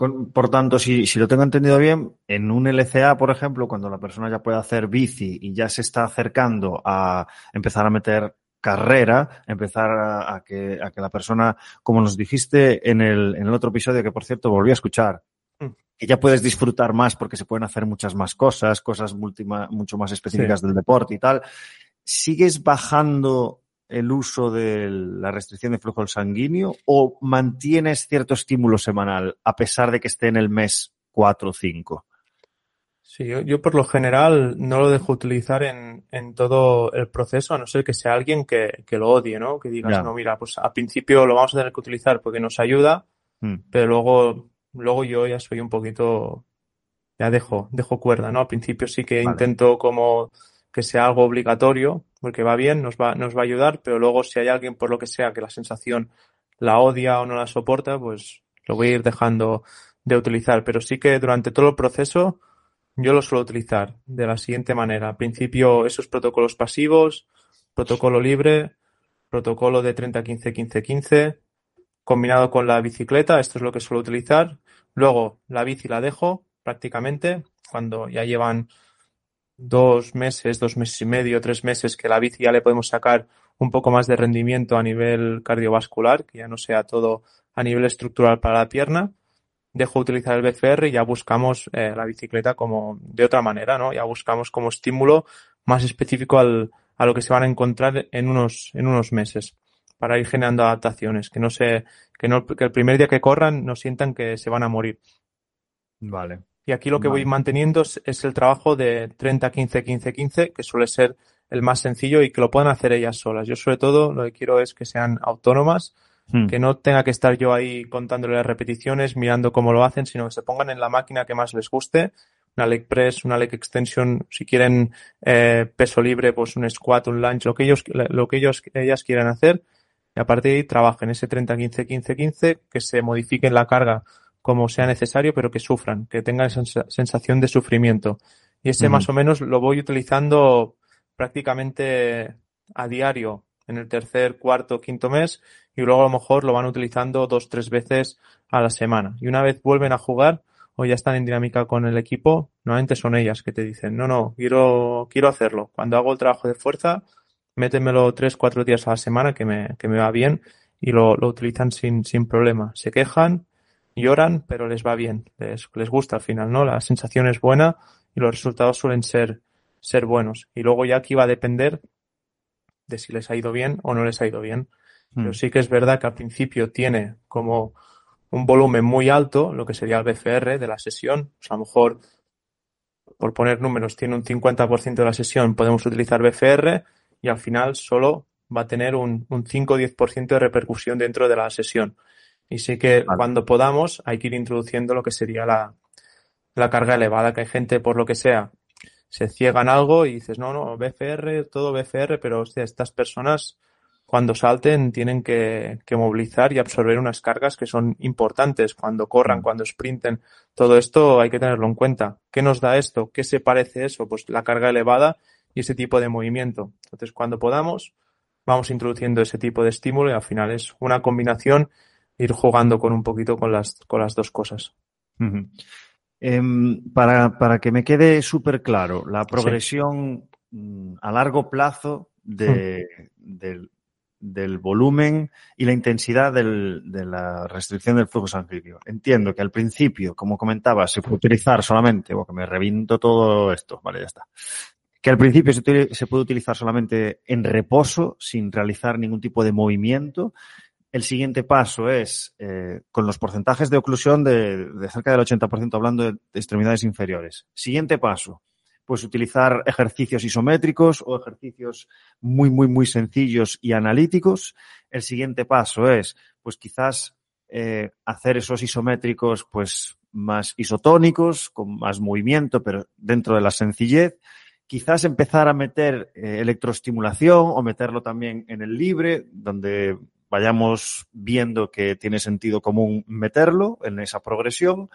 Con, por tanto, si, si, lo tengo entendido bien, en un LCA, por ejemplo, cuando la persona ya puede hacer bici y ya se está acercando a empezar a meter carrera, empezar a, a, que, a que la persona, como nos dijiste en el, en el otro episodio, que por cierto volví a escuchar, mm. que ya puedes disfrutar más porque se pueden hacer muchas más cosas, cosas multima, mucho más específicas sí. del deporte y tal. ¿Sigues bajando el uso de la restricción de flujo sanguíneo o mantienes cierto estímulo semanal a pesar de que esté en el mes 4 o 5? Sí, yo, yo, por lo general no lo dejo utilizar en, en, todo el proceso, a no ser que sea alguien que, que lo odie, ¿no? Que digas, no, mira, pues al principio lo vamos a tener que utilizar porque nos ayuda, mm. pero luego, luego yo ya soy un poquito, ya dejo, dejo cuerda, ¿no? Al principio sí que vale. intento como que sea algo obligatorio, porque va bien, nos va, nos va a ayudar, pero luego si hay alguien por lo que sea que la sensación la odia o no la soporta, pues lo voy a ir dejando de utilizar. Pero sí que durante todo el proceso yo lo suelo utilizar de la siguiente manera. Al principio esos protocolos pasivos, protocolo libre, protocolo de 30-15-15-15, combinado con la bicicleta, esto es lo que suelo utilizar. Luego la bici la dejo prácticamente cuando ya llevan dos meses, dos meses y medio, tres meses que la bici ya le podemos sacar un poco más de rendimiento a nivel cardiovascular, que ya no sea todo a nivel estructural para la pierna, dejo de utilizar el BFR y ya buscamos eh, la bicicleta como de otra manera, ¿no? Ya buscamos como estímulo más específico al, a lo que se van a encontrar en unos, en unos meses para ir generando adaptaciones, que no se, que no, que el primer día que corran no sientan que se van a morir. Vale. Y aquí lo que voy manteniendo es, el trabajo de 30-15-15-15, que suele ser el más sencillo y que lo puedan hacer ellas solas. Yo sobre todo lo que quiero es que sean autónomas, hmm. que no tenga que estar yo ahí contándole las repeticiones, mirando cómo lo hacen, sino que se pongan en la máquina que más les guste, una leg press, una leg extension, si quieren eh, peso libre, pues un squat, un lunge, lo que ellos, lo que ellos, ellas quieran hacer, y a partir de ahí trabajen ese 30-15-15-15, que se modifiquen la carga como sea necesario, pero que sufran, que tengan esa sensación de sufrimiento. Y ese más o menos lo voy utilizando prácticamente a diario en el tercer, cuarto, quinto mes y luego a lo mejor lo van utilizando dos, tres veces a la semana. Y una vez vuelven a jugar o ya están en dinámica con el equipo, normalmente son ellas que te dicen, no, no, quiero, quiero hacerlo. Cuando hago el trabajo de fuerza, métemelo tres, cuatro días a la semana que me, que me va bien y lo, lo utilizan sin, sin problema. Se quejan, lloran, pero les va bien, les, les gusta al final, ¿no? La sensación es buena y los resultados suelen ser, ser buenos. Y luego ya aquí va a depender de si les ha ido bien o no les ha ido bien. Pero hmm. sí que es verdad que al principio tiene como un volumen muy alto, lo que sería el BFR de la sesión. a lo mejor, por poner números, tiene un 50% de la sesión, podemos utilizar BFR y al final solo va a tener un, un 5 o 10% de repercusión dentro de la sesión. Y sí que cuando podamos hay que ir introduciendo lo que sería la, la carga elevada, que hay gente, por lo que sea, se ciegan algo y dices, no, no, BFR, todo BFR, pero hostia, estas personas cuando salten tienen que, que, movilizar y absorber unas cargas que son importantes cuando corran, mm. cuando sprinten. Todo esto hay que tenerlo en cuenta. ¿Qué nos da esto? ¿Qué se parece eso? Pues la carga elevada y ese tipo de movimiento. Entonces, cuando podamos, vamos introduciendo ese tipo de estímulo y al final es una combinación ir jugando con un poquito con las, con las dos cosas. Em, para, para, que me quede súper claro, la progresión mm, a largo plazo de, del, del, volumen y la intensidad del, de la restricción del flujo sanguíneo. Entiendo que al principio, como comentaba, se puede utilizar solamente, o que me reviento todo esto, vale, ya está. Que al principio se puede utilizar solamente en reposo, sin realizar ningún tipo de movimiento, el siguiente paso es, eh, con los porcentajes de oclusión de, cerca del 80%, hablando de, extremidades inferiores. Siguiente paso, pues utilizar ejercicios isométricos o ejercicios muy, muy, muy sencillos y analíticos. El siguiente paso es, pues quizás eh, hacer esos isométricos, pues más isotónicos, con más movimiento, pero dentro de la sencillez quizás empezar a meter eh, electroestimulación o meterlo también en el libre, donde vayamos viendo que tiene sentido común meterlo en esa progresión.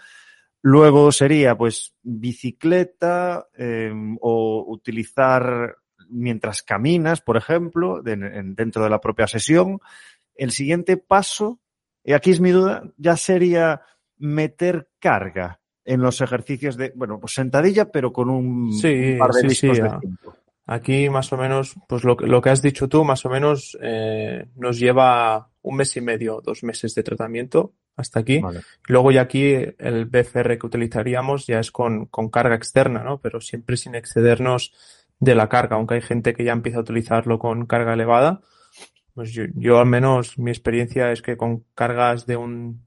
Luego sería pues bicicleta em, o utilizar mientras caminas, por ejemplo, dentro de la propia sesión. El siguiente paso, y aquí es mi duda, ya sería meter carga en los ejercicios de, bueno, pues sentadilla, pero con un, par de sí, de tiempo. Aquí más o menos, pues lo, lo que has dicho tú, más o menos eh, nos lleva un mes y medio, dos meses de tratamiento hasta aquí. Luego ya aquí el BFR que utilizaríamos ya es con, con carga externa, ¿no? Pero siempre sin excedernos de la carga, aunque hay gente que ya empieza a utilizarlo con carga elevada. Pues yo, yo al menos mi experiencia es que con cargas de un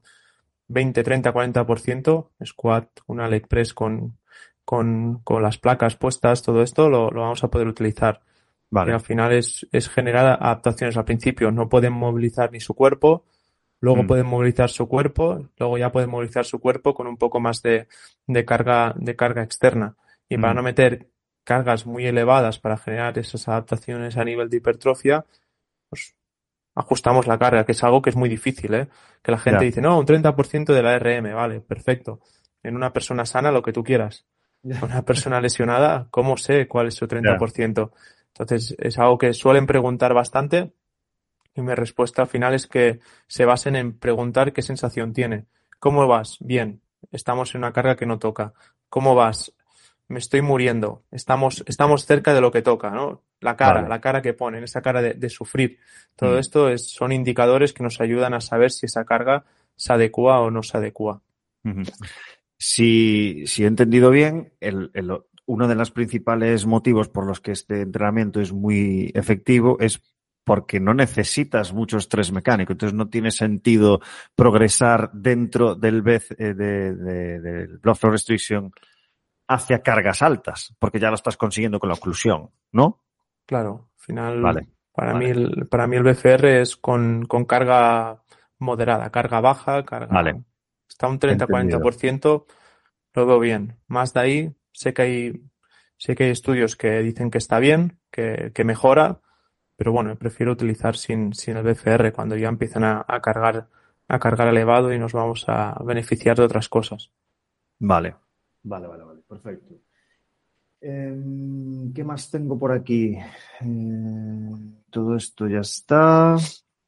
20, 30, 40%, squat, una leg press con con, con las placas puestas, todo esto lo, lo vamos a poder utilizar. Vale. al final es, es generar adaptaciones. Al principio no pueden movilizar ni su cuerpo, luego mm. pueden movilizar su cuerpo, luego ya pueden movilizar su cuerpo con un poco más de, de carga, de carga externa. Y para mm. no meter cargas muy elevadas para generar esas adaptaciones a nivel de hipertrofia, pues ajustamos la carga, que es algo que es muy difícil, ¿eh? Que la gente dice, no, un 30% de la RM, vale, perfecto. En una persona sana, lo que tú quieras una persona lesionada, ¿cómo sé cuál es su 30%? Entonces, es algo que suelen preguntar bastante y mi respuesta al final es que se basen en preguntar qué sensación tiene. ¿Cómo vas? Bien. Estamos en una carga que no toca. ¿Cómo vas? me estoy muriendo, estamos, estamos cerca de lo que toca, ¿no? La cara, la cara que ponen, esa cara de, sufrir. Todo mm. esto es, son indicadores que nos ayudan a saber si esa carga se adecua o no se adecua. Si, si he entendido bien, el, uno de los principales motivos por los que este entrenamiento es muy efectivo es porque no necesitas mucho estrés mecánico. Entonces no tiene sentido progresar dentro del, eh, del blood flow restriction hacia cargas altas, porque ya lo estás consiguiendo con la oclusión, ¿no? Claro, al final, para, Mí el, para mí el BFR es con, carga moderada, carga baja, carga... Vale. Está un 30-40%, lo veo bien. Más de ahí, sé que hay, sé que hay estudios que dicen que está bien, que, que mejora, pero bueno, prefiero utilizar sin, sin el BFR cuando ya empiezan a, cargar a cargar elevado y nos vamos a beneficiar de otras cosas. Vale, vale, vale, vale, perfecto. Em, ¿Qué más tengo por aquí? Eh, todo esto ya está.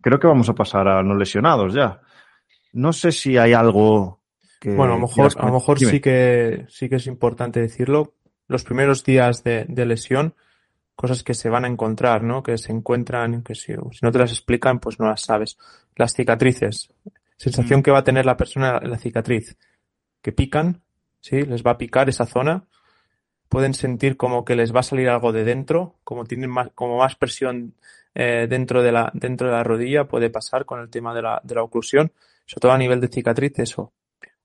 Creo que vamos a pasar a no lesionados ya. No sé si hay algo que. Bueno, a lo mejor, a lo mejor sí que sí que es importante decirlo. Los primeros días de, de lesión cosas que se van a encontrar, ¿no? Que se encuentran, que si, no te las explican, pues no las sabes. Las cicatrices. Sensación mm. que va a tener la persona en la cicatriz. Que pican, ¿sí? Les va a picar esa zona. Pueden sentir como que les va a salir algo de dentro, como tienen más, como más presión eh, dentro, de la, dentro de la rodilla, puede pasar con el tema de la, de la oclusión, sobre todo a nivel de cicatriz, eso,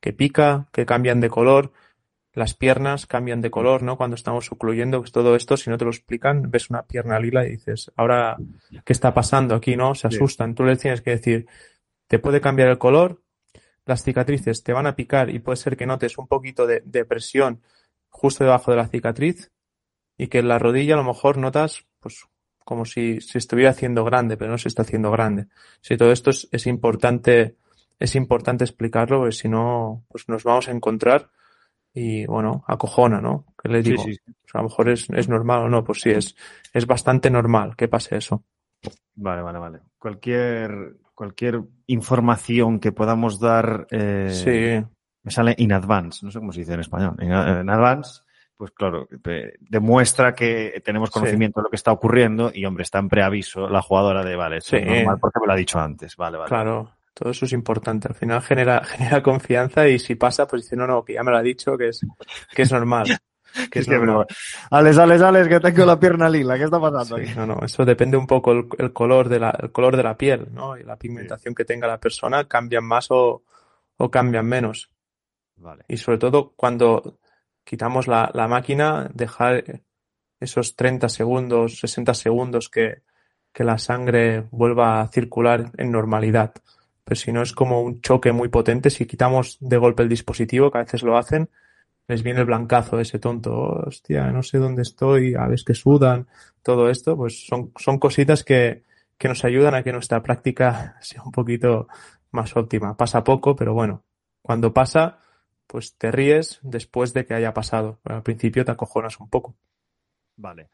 que pica, que cambian de color, las piernas cambian de color, ¿no? Cuando estamos ocluyendo pues todo esto, si no te lo explican, ves una pierna lila y dices, ahora, ¿qué está pasando aquí, no? Se asustan. Tú les tienes que decir, te puede cambiar el color, las cicatrices te van a picar y puede ser que notes un poquito de, presión justo debajo de la cicatriz y que en la rodilla a lo mejor notas, pues, como si se estuviera haciendo grande, pero no se está haciendo grande. Si todo esto es, es importante, es importante explicarlo, porque si no, pues nos vamos a encontrar y bueno, acojona, ¿no? ¿Qué le digo? Pues a lo mejor es, es, normal o no, pues sí, es, es bastante normal que pase eso. Vale, vale, vale. Cualquier, cualquier información que podamos dar eh, sí. me sale in advance, no sé cómo se dice en español. In, advance, pues claro, demuestra que tenemos conocimiento de lo que está ocurriendo y hombre, está en preaviso la jugadora de vale, es normal porque me lo ha dicho antes, vale, vale. Claro, todo eso es importante. Al final genera, genera confianza y si pasa, pues dice, no, no, que ya me lo ha dicho, que es, que es normal. Que es normal. Alex, Alex, Alex, que tengo la pierna lila, ¿qué está pasando aquí? No, no, eso depende un poco el, color de la, el color de la piel, ¿no? Y la pigmentación que tenga la persona, cambian más o, o cambian menos. Vale. Y sobre todo cuando quitamos la, la máquina, dejar esos 30 segundos, 60 segundos que, que la sangre vuelva a circular en normalidad pero si no es como un choque muy potente, si quitamos de golpe el dispositivo, que a veces lo hacen, les viene el blancazo ese tonto, hostia, no sé dónde estoy, a veces que sudan, todo esto, pues son, son cositas que, que nos ayudan a que nuestra práctica sea un poquito más óptima. Pasa poco, pero bueno, cuando pasa, pues te ríes después de que haya pasado. al principio te acojonas un poco. Vale.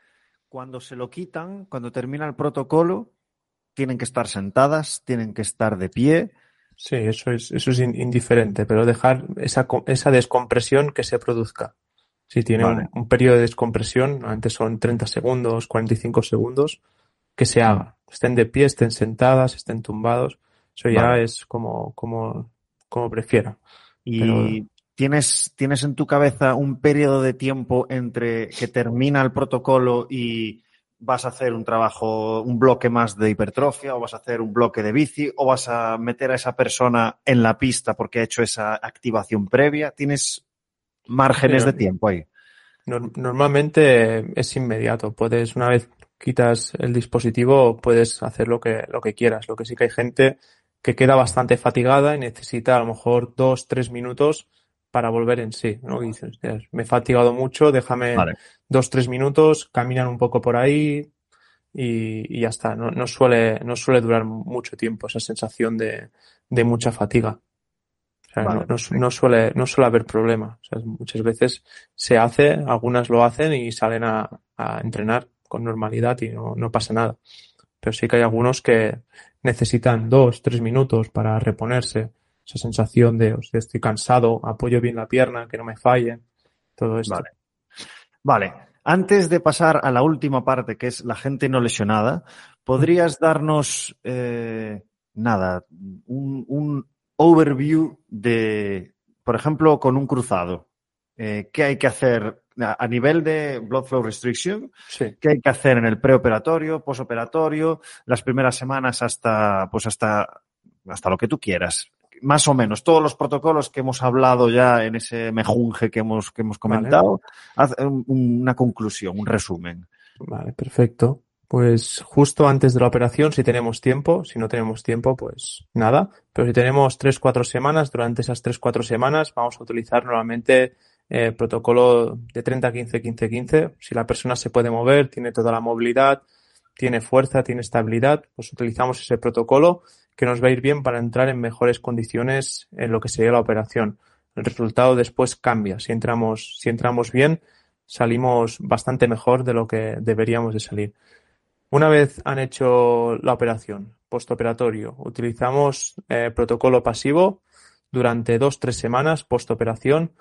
Cuando se lo quitan, cuando termina el protocolo, tienen que estar sentadas, tienen que estar de pie. Sí, eso es, eso es indiferente, pero dejar esa, esa descompresión que se produzca. Si tiene un, periodo de descompresión, antes son 30 segundos, 45 segundos, que se haga. Estén de pie, estén sentadas, estén tumbados. Eso ya es como, como, como prefiera. Y tienes, tienes en tu cabeza un periodo de tiempo entre que termina el protocolo y vas a hacer un trabajo, un bloque más de hipertrofia, o vas a hacer un bloque de bici, o vas a meter a esa persona en la pista porque ha hecho esa activación previa. Tienes márgenes de tiempo ahí. Normalmente es inmediato. Puedes, una vez quitas el dispositivo, puedes hacer lo que, lo que quieras. Lo que sí que hay gente que queda bastante fatigada y necesita a lo mejor dos, tres minutos para volver en sí, ¿no? dices, me he fatigado mucho, déjame dos, tres minutos, caminan un poco por ahí y, ya está. No, no, suele, no suele durar mucho tiempo esa sensación de, de mucha fatiga. O sea, no, no, suele, no suele haber problema. O sea, muchas veces se hace, algunas lo hacen y salen a, a entrenar con normalidad y no, no pasa nada. Pero sí que hay algunos que necesitan dos, tres minutos para reponerse esa sensación de, estoy cansado, apoyo bien la pierna, que no me falle, todo esto. Vale. Antes de pasar a la última parte, que es la gente no lesionada, ¿podrías darnos, eh, nada, un, un, overview de, por ejemplo, con un cruzado? Eh, ¿Qué hay que hacer a nivel de blood flow restriction? Sí. ¿Qué hay que hacer en el preoperatorio, posoperatorio, las primeras semanas hasta, pues hasta, hasta lo que tú quieras? Más o menos todos los protocolos que hemos hablado ya en ese mejunje que hemos, que hemos comentado, vale. haz una conclusión, un resumen. Vale, perfecto. Pues justo antes de la operación, si tenemos tiempo, si no tenemos tiempo, pues nada. Pero si tenemos tres, cuatro semanas, durante esas tres, cuatro semanas vamos a utilizar normalmente eh, protocolo de 30, 15, 15, 15. Si la persona se puede mover, tiene toda la movilidad, tiene fuerza, tiene estabilidad, pues utilizamos ese protocolo que nos va a ir bien para entrar en mejores condiciones en lo que sería la operación. El resultado después cambia. Si entramos, si entramos bien, salimos bastante mejor de lo que deberíamos de salir. Una vez han hecho la operación, postoperatorio, utilizamos eh, protocolo pasivo durante dos, tres semanas postoperación,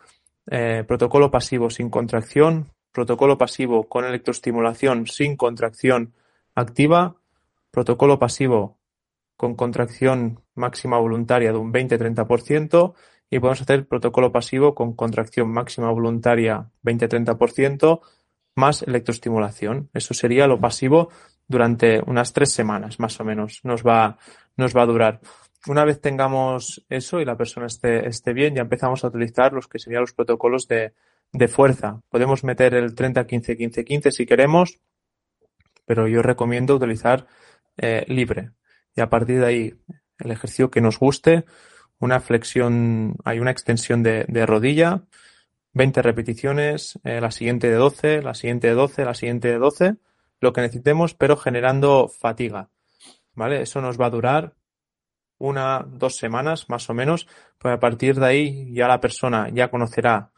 eh, protocolo pasivo sin contracción, protocolo pasivo con electroestimulación sin contracción activa, protocolo pasivo con contracción máxima voluntaria de un 20-30% y podemos hacer protocolo pasivo con contracción máxima voluntaria 20-30% más electroestimulación. Eso sería lo pasivo durante unas tres semanas más o menos. Nos va, nos va a durar. Una vez tengamos eso y la persona esté, bien, ya empezamos a utilizar los que serían los protocolos de, de fuerza. Podemos meter el 30-15-15-15 si queremos, pero yo recomiendo utilizar eh, libre. Y a partir de ahí, el ejercicio que nos guste, una flexión, hay una extensión de, rodilla, 20 repeticiones, eh, la siguiente de 12, la siguiente de 12, la siguiente de 12, lo que necesitemos, pero generando fatiga. ¿Vale? Eso nos va a durar una, dos semanas más o menos, pues a partir de ahí ya la persona ya conocerá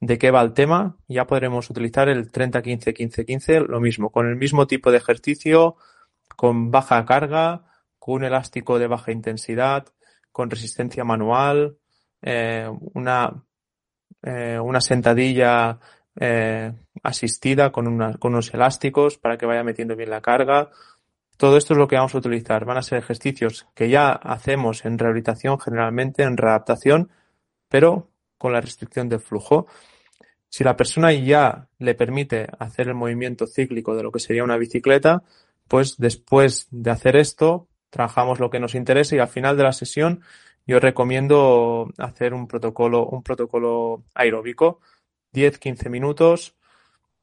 de qué va el tema, ya podremos utilizar el 30-15-15-15, lo mismo, con el mismo tipo de ejercicio, con baja carga, con un elástico de baja intensidad, con resistencia manual, eh, una, eh, una sentadilla eh, asistida con, con unos elásticos para que vaya metiendo bien la carga. Todo esto es lo que vamos a utilizar. Van a ser ejercicios que ya hacemos en rehabilitación generalmente, en readaptación, pero con la restricción del flujo. Si la persona ya le permite hacer el movimiento cíclico de lo que sería una bicicleta, pues después de hacer esto, trabajamos lo que nos interesa y al final de la sesión yo recomiendo hacer un protocolo, un protocolo aeróbico, 10-15 minutos,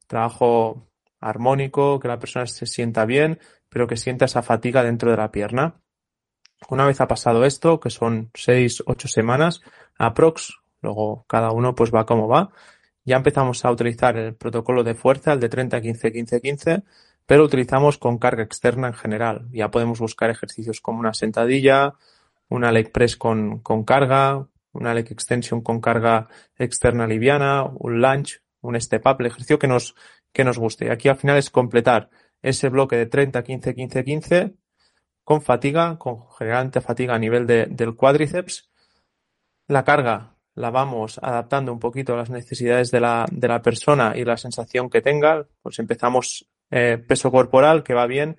trabajo armónico, que la persona se sienta bien, pero que sienta esa fatiga dentro de la pierna. Una vez ha pasado esto, que son 6-8 semanas, aprox, luego cada uno pues va como va, ya empezamos a utilizar el protocolo de fuerza, el de 30-15-15-15, pero utilizamos con carga externa en general. Ya podemos buscar ejercicios como una sentadilla, una leg press con, con carga, una leg extension con carga externa liviana, un lunge, un step up, el ejercicio que nos, que nos guste. Aquí al final es completar ese bloque de 30, 15, 15, 15 con fatiga, con generante fatiga a nivel de, del cuádriceps. La carga la vamos adaptando un poquito a las necesidades de la, de la persona y la sensación que tenga. Pues empezamos eh, peso corporal, que va bien,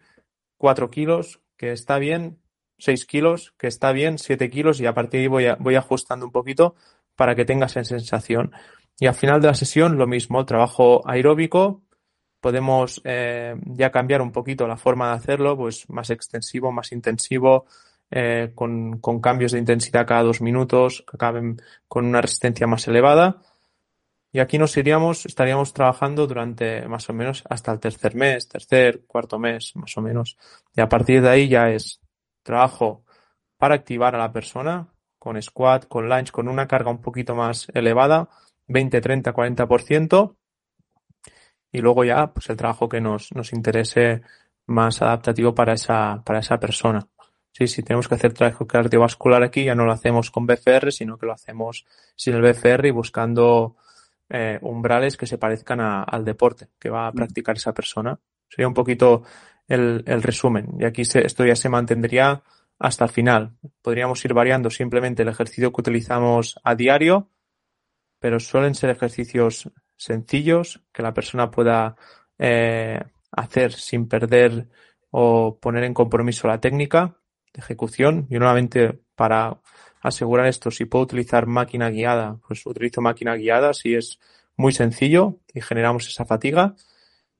4 kilos, que está bien, 6 kilos, que está bien, 7 kilos, y a partir de ahí voy, a, voy ajustando un poquito para que tengas esa sensación. Y al final de la sesión, lo mismo, trabajo aeróbico, podemos eh, ya cambiar un poquito la forma de hacerlo, pues más extensivo, más intensivo, eh, con, con, cambios de intensidad cada dos minutos, que acaben con una resistencia más elevada. Y aquí nos iríamos, estaríamos trabajando durante más o menos hasta el tercer mes, tercer, cuarto mes, más o menos. Y a partir de ahí ya es trabajo para activar a la persona con squat, con lunge, con una carga un poquito más elevada, 20, 30, 40%. Y luego ya, pues el trabajo que nos, nos interese más adaptativo para esa, para esa persona. Sí, si tenemos que hacer trabajo cardiovascular aquí, ya no lo hacemos con BFR, sino que lo hacemos sin el BFR y buscando eh, umbrales que se parezcan a, al deporte que va a practicar esa persona. Sería un poquito el, el resumen. Y aquí se, esto ya se mantendría hasta el final. Podríamos ir variando simplemente el ejercicio que utilizamos a diario, pero suelen ser ejercicios sencillos, que la persona pueda eh, hacer sin perder o poner en compromiso la técnica de ejecución. Yo nuevamente para asegurar esto, si puedo utilizar máquina guiada, pues utilizo máquina guiada, si es muy sencillo y generamos esa fatiga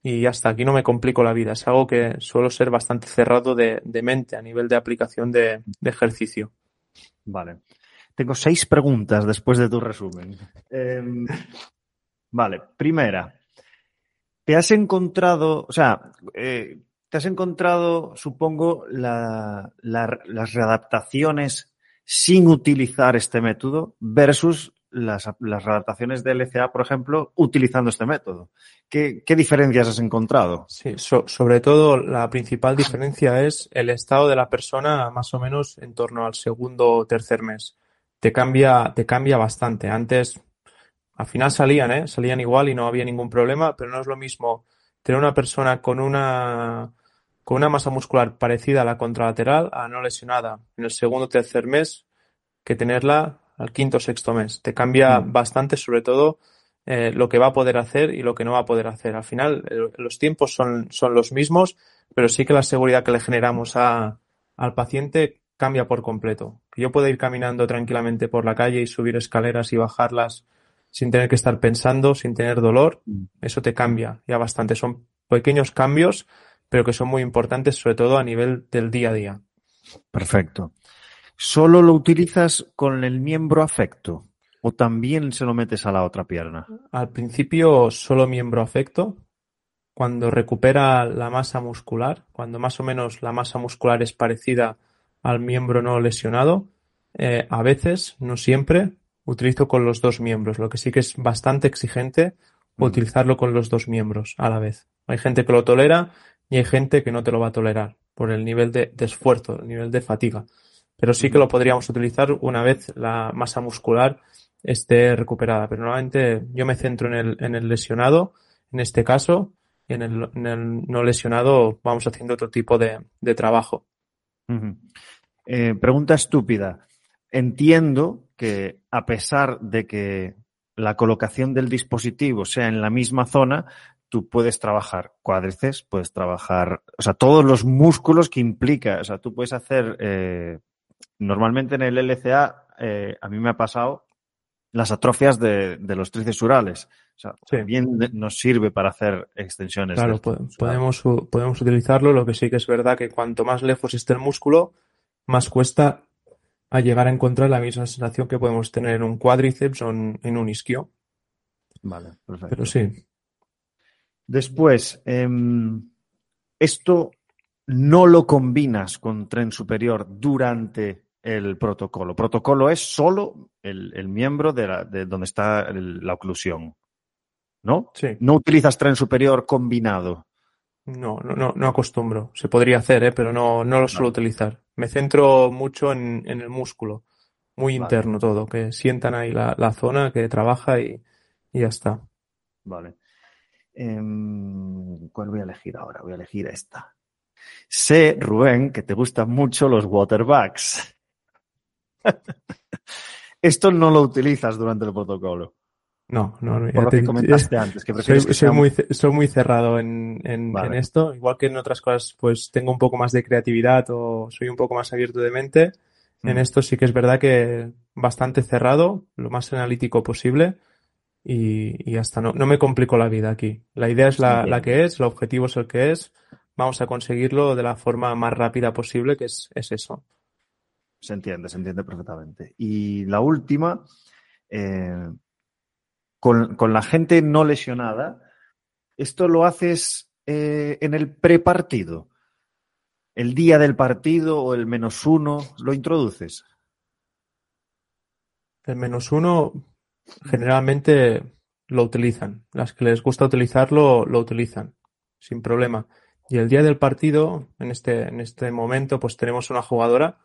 y hasta aquí no me complico la vida. Es algo que suelo ser bastante cerrado de, mente a nivel de aplicación de, ejercicio. Vale. Tengo seis preguntas después de tu resumen. Em, vale, primera. ¿Te has encontrado, o sea, eh, te has encontrado, supongo, las readaptaciones sin utilizar este método versus las, las adaptaciones de LCA, por ejemplo, utilizando este método. ¿Qué, qué diferencias has encontrado? Sí, sobre todo la principal diferencia es el estado de la persona más o menos en torno al segundo o tercer mes. Te cambia, te cambia bastante. Antes, al final salían, ¿eh? Salían igual y no había ningún problema, pero no es lo mismo tener una persona con una, con una masa muscular parecida a la contralateral a no lesionada en el segundo o tercer mes que tenerla al quinto o sexto mes. Te cambia mm. bastante, sobre todo, eh, lo que va a poder hacer y lo que no va a poder hacer. Al final, los tiempos son, son los mismos, pero sí que la seguridad que le generamos a, al paciente cambia por completo. Yo pueda ir caminando tranquilamente por la calle y subir escaleras y bajarlas sin tener que estar pensando, sin tener dolor, mm. eso te cambia ya bastante. Son pequeños cambios, pero que son muy importantes, sobre todo a nivel del día a día. Perfecto. ¿Solo lo utilizas con el miembro afecto o también se lo metes a la otra pierna? Al principio solo miembro afecto. Cuando recupera la masa muscular, cuando más o menos la masa muscular es parecida al miembro no lesionado, eh, a veces, no siempre, utilizo con los dos miembros. Lo que sí que es bastante exigente mm. utilizarlo con los dos miembros a la vez. Hay gente que lo tolera y hay gente que no te lo va a tolerar por el nivel de esfuerzo, el nivel de fatiga pero sí que lo podríamos utilizar una vez la masa muscular esté recuperada. Pero normalmente yo me centro en el, en el lesionado, en este caso, y en el, no lesionado vamos haciendo otro tipo de, de trabajo. Eh, pregunta estúpida. Entiendo que a pesar de que la colocación del dispositivo sea en la misma zona, tú puedes trabajar cuádriceps, puedes trabajar, o sea, todos los músculos que implica, o sea, tú puedes hacer eh, normalmente en el LCA eh, a mí me ha pasado las atrofias de, los tríceps urales. O sea, también nos sirve para hacer extensiones. Claro, podemos, podemos utilizarlo. Lo que sí que es verdad que cuanto más lejos esté el músculo, más cuesta a llegar a encontrar la misma sensación que podemos tener en un cuádriceps o en, un isquio. Vale, perfecto. Pero sí. Después, em, esto no lo combinas con tren superior durante el protocolo. Protocolo es solo el, miembro de, la, de, donde está la oclusión. ¿No? Sí. No utilizas tren superior combinado. No, no, no, no acostumbro. Se podría hacer, ¿eh? pero no, no lo suelo utilizar. Me centro mucho en, el músculo. Muy interno todo, que sientan ahí la, zona que trabaja y, y ya está. Vale. Em, ¿Cuál voy a elegir ahora? Voy a elegir esta. Sé, Rubén, que te gustan mucho los waterbacks. Esto no lo utilizas durante el protocolo. No, no, no. Por lo que comentaste antes, que soy, muy, soy muy cerrado en, en, esto. Igual que en otras cosas, pues tengo un poco más de creatividad o soy un poco más abierto de mente. En mm. esto sí que es verdad que bastante cerrado, lo más analítico posible y, y hasta no, no me complico la vida aquí. La idea es la, la que es, el objetivo es el que es vamos a conseguirlo de la forma más rápida posible, que es, eso. Se entiende, se entiende perfectamente. Y la última, eh, con, la gente no lesionada, ¿esto lo haces eh, en el prepartido? ¿El día del partido o el menos uno lo introduces? El menos uno generalmente lo utilizan. Las que les gusta utilizarlo lo utilizan, sin problema. Y el día del partido, en este, en este momento, pues tenemos una jugadora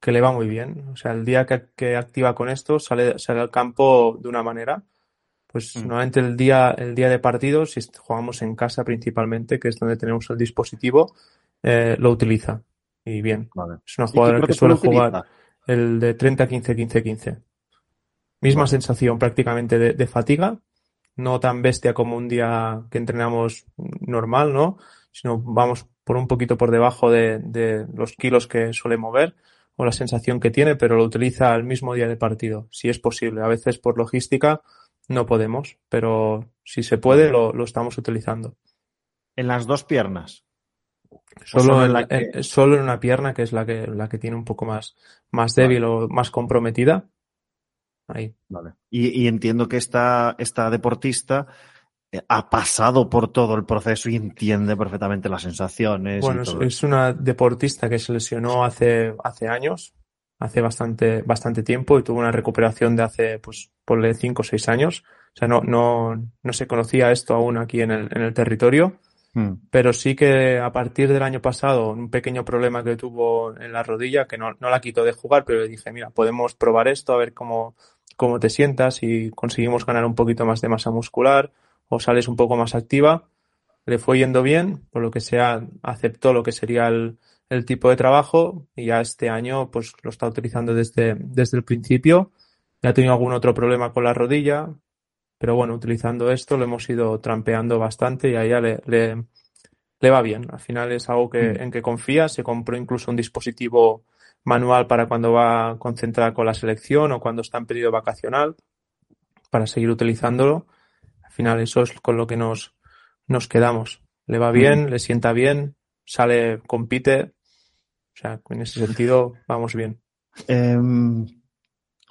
que le va muy bien. O sea, el día que, activa con esto, sale, sale al campo de una manera. Pues mm. normalmente el día, el día de partido, si jugamos en casa principalmente, que es donde tenemos el dispositivo, eh, lo utiliza. Y bien. Es una jugadora que suele jugar el de 30, 15, 15, 15. Misma sensación prácticamente de, de, fatiga. no tan bestia como un día que entrenamos normal, ¿no? Sino vamos por un poquito por debajo de, de los kilos que suele mover o la sensación que tiene, pero lo utiliza el mismo día de partido, si es posible. A veces por logística no podemos, pero si se puede lo, lo estamos utilizando. En las dos piernas. Solo, solo, en, la que... en, solo, en, una pierna, que es la que, la que tiene un poco más, más débil o más comprometida. Ahí. Vale. Y, y entiendo que esta, esta deportista eh, ha pasado por todo el proceso y entiende perfectamente las sensaciones. Bueno, es, es, una deportista que se lesionó hace, hace años, hace bastante, bastante tiempo y tuvo una recuperación de hace, pues, ponle cinco o seis años. O sea, no, no, no se conocía esto aún aquí en el, en el territorio. Hmm. Pero sí que a partir del año pasado, un pequeño problema que tuvo en la rodilla, que no, no la quitó de jugar, pero le dije, mira, podemos probar esto, a ver cómo, cómo te sientas y conseguimos ganar un poquito más de masa muscular o sales un poco más activa. Le fue yendo bien, por lo que sea, aceptó lo que sería el, el tipo de trabajo y ya este año pues lo está utilizando desde, desde el principio. Ya ha tenido algún otro problema con la rodilla, pero bueno, utilizando esto lo hemos ido trampeando bastante y a ella le, le, le va bien. Al final es algo que, en que confía. Se compró incluso un dispositivo manual para cuando va concentrada con la selección o cuando está en periodo vacacional para seguir utilizándolo. Al final eso es con lo que nos, nos quedamos. Le va bien, le sienta bien, sale, compite. O sea, en ese sentido vamos bien. Eh,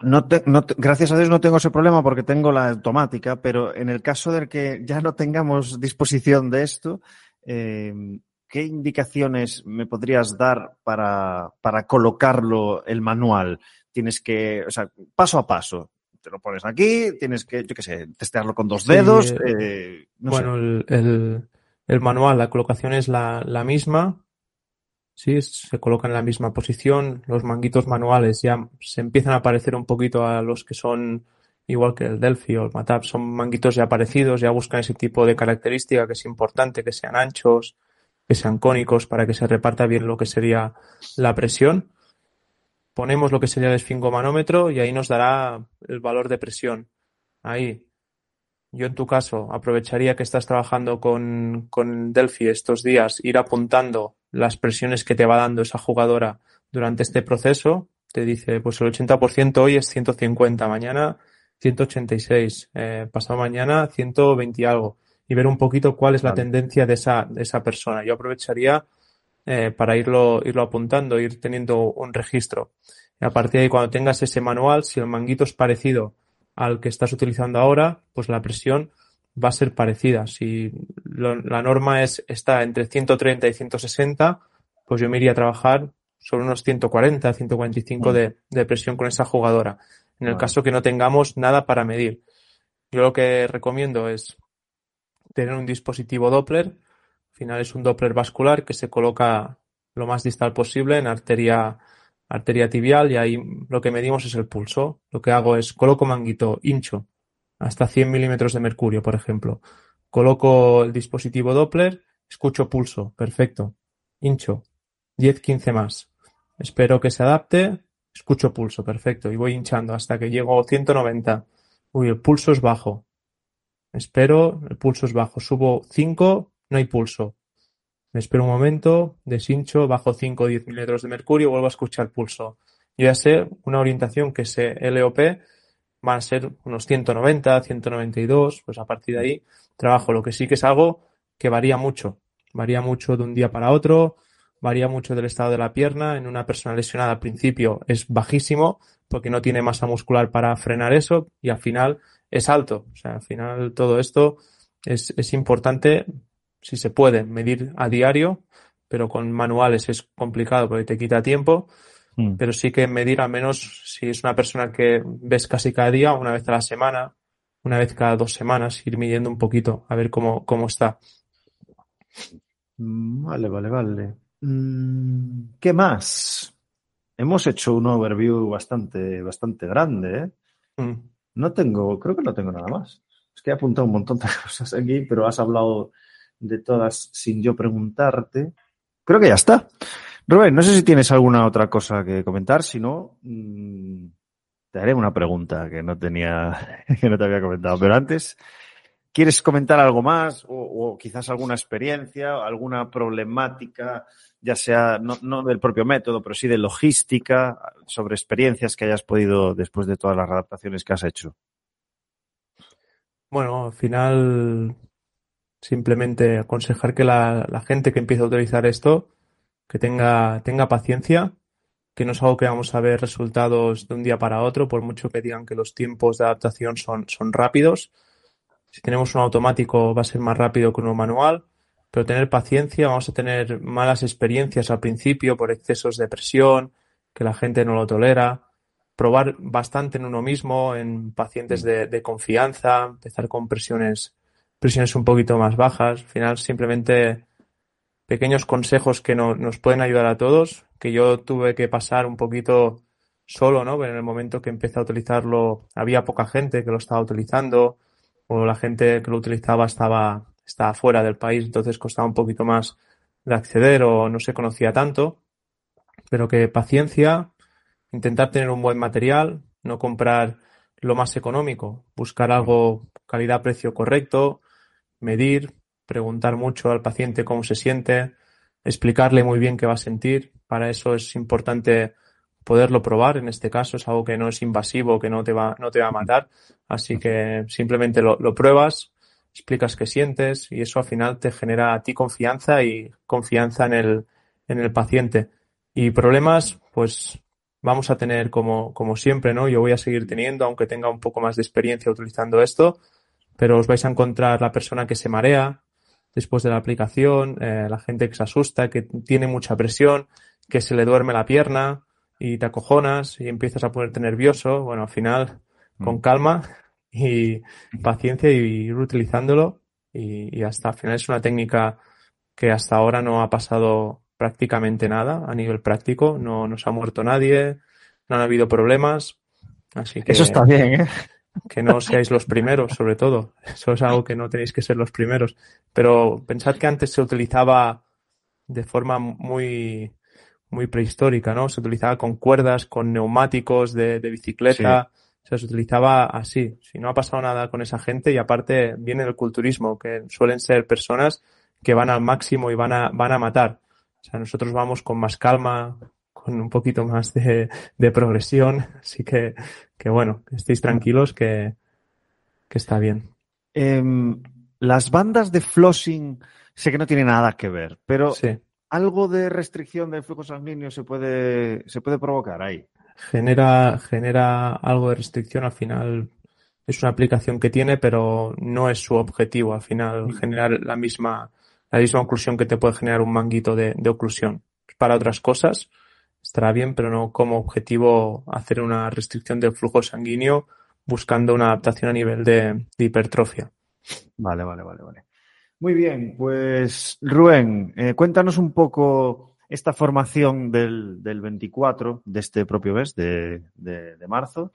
no te, no te, gracias a Dios no tengo ese problema porque tengo la automática, pero en el caso de que ya no tengamos disposición de esto, eh, ¿qué indicaciones me podrías dar para, para colocarlo el manual? Tienes que, o sea, paso a paso. Te lo pones aquí, tienes que, yo qué sé, testearlo con dos dedos. Sí, eh, no bueno, sé. el, el, el, manual, la colocación es la, la misma, Sí, se coloca en la misma posición. Los manguitos manuales ya se empiezan a parecer un poquito a los que son igual que el Delphi o el Matab. Son manguitos ya parecidos, ya buscan ese tipo de característica que es importante, que sean anchos, que sean cónicos para que se reparta bien lo que sería la presión. Ponemos lo que sería el esfingomanómetro y ahí nos dará el valor de presión. Ahí. Yo en tu caso aprovecharía que estás trabajando con, con Delphi estos días, ir apuntando las presiones que te va dando esa jugadora durante este proceso. Te dice, pues el 80% hoy es 150, mañana 186, eh, pasado mañana 120 y algo. Y ver un poquito cuál es la vale. tendencia de esa, de esa persona. Yo aprovecharía eh, para irlo, irlo apuntando, ir teniendo un registro. Y a partir de ahí, cuando tengas ese manual, si el manguito es parecido al que estás utilizando ahora, pues la presión va a ser parecida. Si lo, la norma es, está entre 130 y 160, pues yo me iría a trabajar sobre unos 140, 145 de, de presión con esa jugadora. En el caso que no tengamos nada para medir. Yo lo que recomiendo es tener un dispositivo Doppler. Al final es un Doppler vascular que se coloca lo más distal posible en arteria, arteria tibial y ahí lo que medimos es el pulso. Lo que hago es coloco manguito, hincho hasta 100 milímetros de mercurio, por ejemplo. Coloco el dispositivo Doppler, escucho pulso, perfecto. Hincho, 10-15 más. Espero que se adapte, escucho pulso, perfecto. Y voy hinchando hasta que llego a 190. Uy, el pulso es bajo. Espero, el pulso es bajo. Subo 5, no hay pulso. Me espero un momento, deshincho, bajo 5 o 10 milímetros de mercurio, vuelvo a escuchar pulso. Yo ya sé una orientación que es LOP van a ser unos 190, 192, pues a partir de ahí trabajo. Lo que sí que es algo que varía mucho, varía mucho de un día para otro, varía mucho del estado de la pierna. En una persona lesionada al principio es bajísimo porque no tiene masa muscular para frenar eso y al final es alto. O sea, al final todo esto es, es importante, si se puede, medir a diario, pero con manuales es complicado porque te quita tiempo Mm. Pero sí que medir al menos si es una persona que ves casi cada día, una vez a la semana, una vez cada dos semanas, ir midiendo un poquito, a ver cómo, cómo está. Mm, vale, vale, vale. Mm, ¿Qué más? Hemos hecho un overview bastante, bastante grande, ¿eh? Mm. No tengo, creo que no tengo nada más. Es que he apuntado un montón de cosas aquí, pero has hablado de todas sin yo preguntarte. Creo que ya está. Rubén, no sé si tienes alguna otra cosa que comentar, si no, mmm, te haré una pregunta que no tenía, que no te había comentado. Pero antes, ¿Quieres comentar algo más o, quizás alguna experiencia, alguna problemática, ya sea no, del propio método, pero sí de logística, sobre experiencias que hayas podido después de todas las adaptaciones que has hecho? Bueno, al final simplemente aconsejar que la, la gente que empiece a utilizar esto, que tenga, tenga paciencia, que no es algo que vamos a ver resultados de un día para otro, por mucho que digan que los tiempos de adaptación son, son rápidos si tenemos un automático va a ser más rápido que uno manual, pero tener paciencia, vamos a tener malas experiencias al principio por excesos de presión, que la gente no lo tolera, probar bastante en uno mismo, en pacientes de, confianza, empezar con presiones, presiones un poquito más bajas, al final simplemente pequeños consejos que no, nos pueden ayudar a todos, que yo tuve que pasar un poquito solo, ¿no? En el momento que empecé a utilizarlo había poca gente que lo estaba utilizando, o la gente que lo utilizaba estaba, estaba fuera del país, entonces costaba un poquito más de acceder o no se conocía tanto, pero que paciencia, intentar tener un buen material, no comprar lo más económico, buscar algo calidad-precio correcto, medir, preguntar mucho al paciente cómo se siente, explicarle muy bien qué va a sentir. Para eso es importante poderlo probar. En este caso es algo que no es invasivo, que no te va, no te va a matar. Así que simplemente lo, lo pruebas, explicas qué sientes y eso al final te genera a ti confianza y confianza en el, en el paciente. Y problemas, pues vamos a tener como, como siempre, ¿no? Yo voy a seguir teniendo, aunque tenga un poco más de experiencia utilizando esto, pero os vais a encontrar la persona que se marea después de la aplicación, eh, la gente que se asusta, que tiene mucha presión, que se le duerme la pierna, y te acojonas y empiezas a ponerte nervioso. Bueno, al final, con mm. calma y paciencia y ir utilizándolo y, hasta al final es una técnica que hasta ahora no ha pasado prácticamente nada a nivel práctico, no nos ha muerto nadie, no han habido problemas, así que... Eso está bien, ¿eh? Que no seáis los primeros, sobre todo. Eso es algo que no tenéis que ser los primeros. Pero pensad que antes se utilizaba de forma muy, muy prehistórica, ¿no? Se utilizaba con cuerdas, con neumáticos de, bicicleta, se utilizaba así. Si no ha pasado nada con esa gente y aparte viene el culturismo, que suelen ser personas que van al máximo y van a, van a matar. O sea, nosotros vamos con más calma, con un poquito más de, progresión, así que, que bueno, estéis tranquilos que, que está bien. Em, las bandas de flossing sé que no tienen nada que ver, pero sí algo de restricción del flujo sanguíneo se puede, se puede provocar ahí. Genera, genera algo de restricción al final. Es una aplicación que tiene, pero no es su objetivo al final mm. generar la misma, la misma oclusión que te puede generar un manguito de, oclusión. Para otras cosas estará bien, pero no como objetivo hacer una restricción del flujo sanguíneo buscando una adaptación a nivel de hipertrofia. Vale, vale, vale, vale. Muy bien, pues Rubén, eh, cuéntanos un poco esta formación del, del 24 de este propio mes de, de, marzo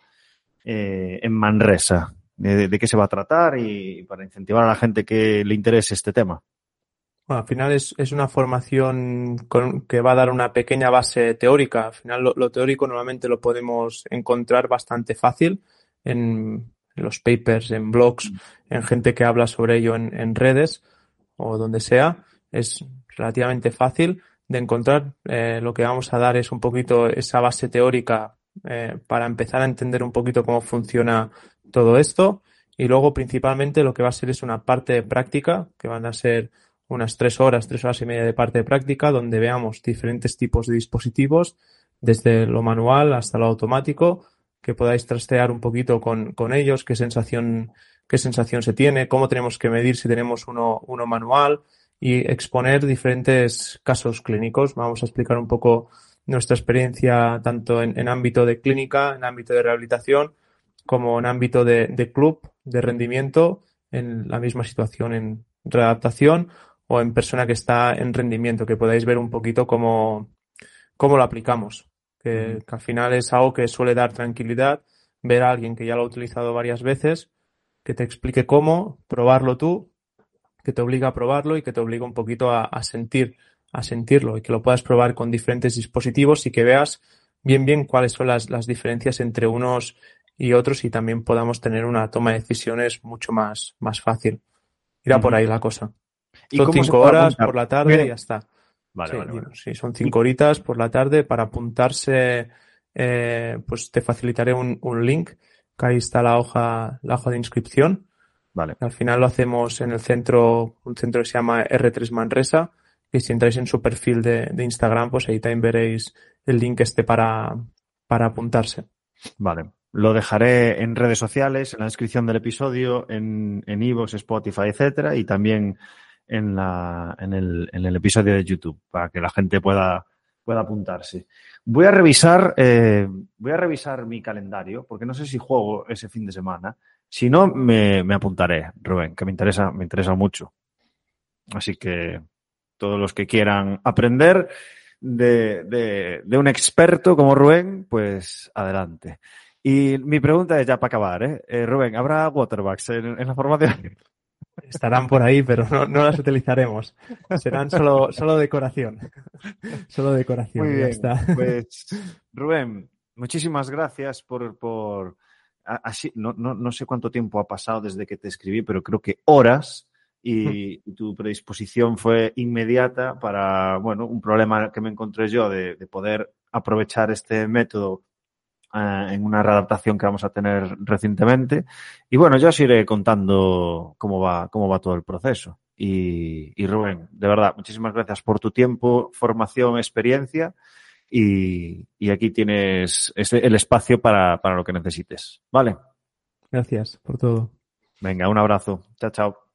eh, en Manresa. De, qué se va a tratar y para incentivar a la gente que le interese este tema. Bueno, al final es, es una formación con, que va a dar una pequeña base teórica. Al final lo, teórico normalmente lo podemos encontrar bastante fácil en, los papers, en blogs, mm. en gente que habla sobre ello en, en redes o donde sea, es relativamente fácil de encontrar. Eh, lo que vamos a dar es un poquito esa base teórica eh, para empezar a entender un poquito cómo funciona todo esto. Y luego principalmente lo que va a ser es una parte de práctica, que van a ser unas tres horas, tres horas y media de parte de práctica, donde veamos diferentes tipos de dispositivos, desde lo manual hasta lo automático, que podáis trastear un poquito con, con ellos, qué sensación qué sensación se tiene, cómo tenemos que medir si tenemos uno, uno manual y exponer diferentes casos clínicos. Vamos a explicar un poco nuestra experiencia tanto en, ámbito de clínica, en ámbito de rehabilitación, como en ámbito de, de, club, de rendimiento, en la misma situación en readaptación o en persona que está en rendimiento, que podáis ver un poquito cómo, cómo lo aplicamos. Que, que al final es algo que suele dar tranquilidad ver a alguien que ya lo ha utilizado varias veces que te explique cómo, probarlo tú, que te obliga a probarlo y que te obliga un poquito a, sentir, a sentirlo y que lo puedas probar con diferentes dispositivos y que veas bien bien cuáles son las, las diferencias entre unos y otros y también podamos tener una toma de decisiones mucho más, más fácil. Irá por ahí la cosa. son cinco horas por la tarde y ya está. Vale, sí, vale, sí, son cinco horitas por la tarde para apuntarse. Eh, pues te facilitaré un, un, link, que ahí está la hoja, la hoja de inscripción. Vale. Al final lo hacemos en el centro, un centro que se llama R3 Manresa, y si entráis en su perfil de, de Instagram, pues ahí también veréis el link este para, para apuntarse. Vale. Lo dejaré en redes sociales, en la descripción del episodio, en en iVoox, Spotify, etcétera, y también en, la, en, el, en el episodio de YouTube, para que la gente pueda, pueda apuntarse. Voy a revisar, eh, voy a revisar mi calendario, porque no sé si juego ese fin de semana. Si no, me, me apuntaré, Rubén, que me interesa, me interesa mucho. Así que todos los que quieran aprender de, de, de un experto como Rubén, pues adelante. Y mi pregunta es ya para acabar, ¿eh? eh Rubén, ¿habrá waterbacks en, en la formación? Estarán por ahí, pero no, no, las utilizaremos. Serán solo, solo decoración. Solo decoración. Muy bien. Ya está. Pues, Rubén, muchísimas gracias por, por así, no, no, no sé cuánto tiempo ha pasado desde que te escribí, pero creo que horas y, y, tu predisposición fue inmediata para, bueno, un problema que me encontré yo de, de poder aprovechar este método uh, en una readaptación que vamos a tener recientemente. Y bueno, yo os iré contando cómo va, cómo va todo el proceso. Y, y Rubén, de verdad, muchísimas gracias por tu tiempo, formación, experiencia. Y, y aquí tienes este, el espacio para, para lo que necesites. ¿Vale? Gracias por todo. Venga, un abrazo. Chao, chao.